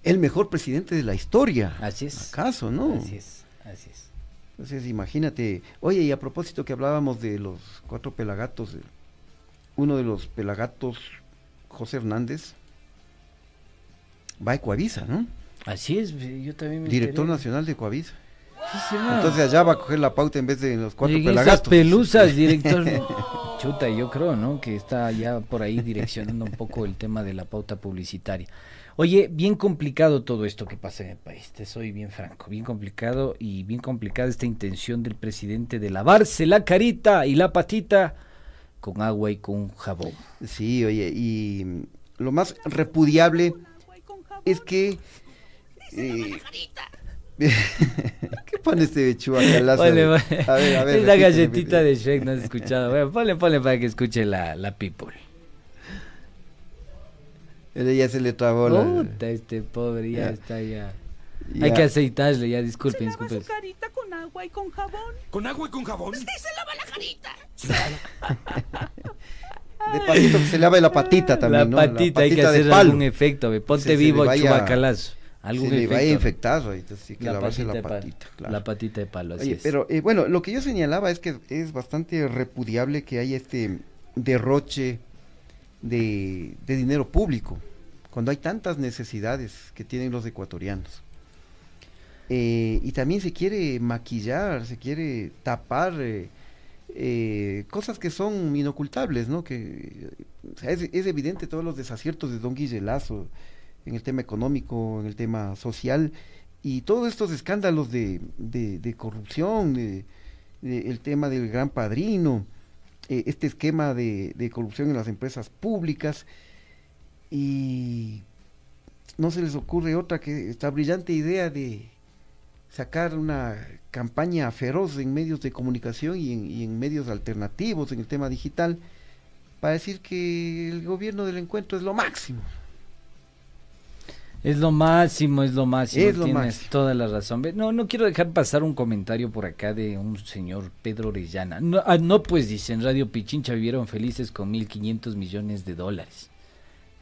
el mejor presidente de la historia. Así es. ¿Acaso, no? Así es, así es. Entonces, imagínate. Oye, y a propósito que hablábamos de los cuatro pelagatos, eh, uno de los pelagatos, José Hernández, va a Ecuavisa, ¿no? Así es, yo también me Director nacional de Coavisa. Entonces allá va a coger la pauta en vez de los cuatro pelagatos. Esas pelusas, director. Chuta, yo creo, ¿no? Que está ya por ahí direccionando un poco el tema de la pauta publicitaria. Oye, bien complicado todo esto que pasa en el país, te soy bien franco, bien complicado y bien complicada esta intención del presidente de lavarse la carita y la patita con agua y con jabón. Sí, oye, y lo más repudiable es que eh, ¿Qué pone este chubacalazo? Ponle, A ver, a ver. es la repite, galletita repite. de Shrek, no has escuchado. Bueno, ponle, ponle para que escuche la, la people. Él ya se le trabó la... Puta, este pobre ya, Ya. está ya. Ya. Hay que aceitarle, ya, disculpen, disculpen. carita con agua y con jabón. ¿Con agua y con jabón? Sí, se lava la carita. Despacito que se lave la patita también, la ¿no? patita, hay que de hacer palo. algún efecto, ve. Ponte Se- se vivo, vaya- chubacalazo. Algún se le efecto. vaya a infectar, ahí, entonces sí que La lavarse patita la patita, claro. La patita de palo, así Oye, es. pero eh, bueno, lo que yo señalaba es que es bastante repudiable que haya este derroche de, de dinero público, cuando hay tantas necesidades que tienen los ecuatorianos. Eh, y también se quiere maquillar, se quiere tapar eh, eh, cosas que son inocultables, ¿no? Que o sea, es, es evidente todos los desaciertos de Don Guille Lazo en el tema económico, en el tema social y todos estos escándalos de, corrupción, el tema del gran padrino, eh, este esquema de, corrupción en las empresas públicas y no se les ocurre otra que esta brillante idea de sacar una campaña feroz en medios de comunicación y en medios alternativos en el tema digital para decir que el gobierno del encuentro es lo máximo. Es lo máximo, es lo máximo. Es lo Tienes máximo. toda la razón. No, no quiero dejar pasar un comentario por acá de un señor Pedro Orellana. No, ah, no pues dice, en Radio Pichincha vivieron felices con 1.500 millones de dólares.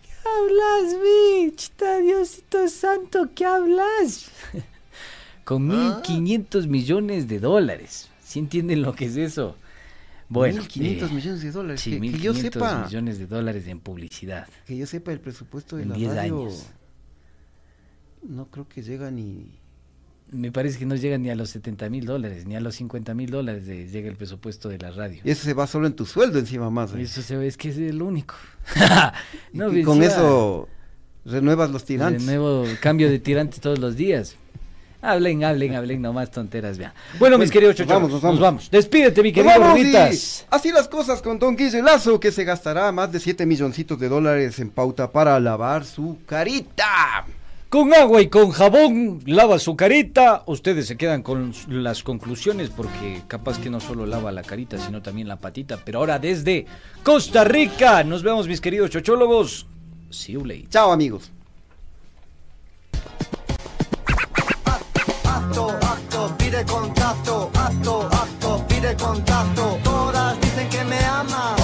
¿Qué hablas, bichita, Diosito Santo? ¿Qué hablas? con 1.500 millones de dólares. ¿Sí entienden lo que es eso? Bueno, 1.500 eh, millones de dólares. Sí, que, que yo 1.500 sepa, millones de dólares en publicidad. que yo sepa el presupuesto de En la 10 radio años. No creo que llega ni Me parece que no llega ni a los 70 mil dólares, ni a los 50 mil dólares de- llega el presupuesto de la radio. y eso se va solo en tu sueldo encima más. ¿eh? Eso se ve, es que es el único. Y No, que con encima, eso renuevas los tirantes. nuevo, cambio de tirantes todos los días. Hablen, hablen, hablen, nomás tonteras, vean. Bueno, mis queridos chochos, vamos, nos vamos. Despídete, mi querido vamos y así las cosas con Don Guille Lazo, que se gastará más de 7 milloncitos de dólares en pauta para lavar su carita. Con agua y con jabón lava su carita. Ustedes se quedan con las conclusiones porque capaz que no solo lava la carita, sino también la patita. Pero ahora desde Costa Rica, nos vemos mis queridos chochólogos. See you later. Chao amigos. acto, acto, pide contacto, acto, acto, pide contacto. Todas dicen que me aman,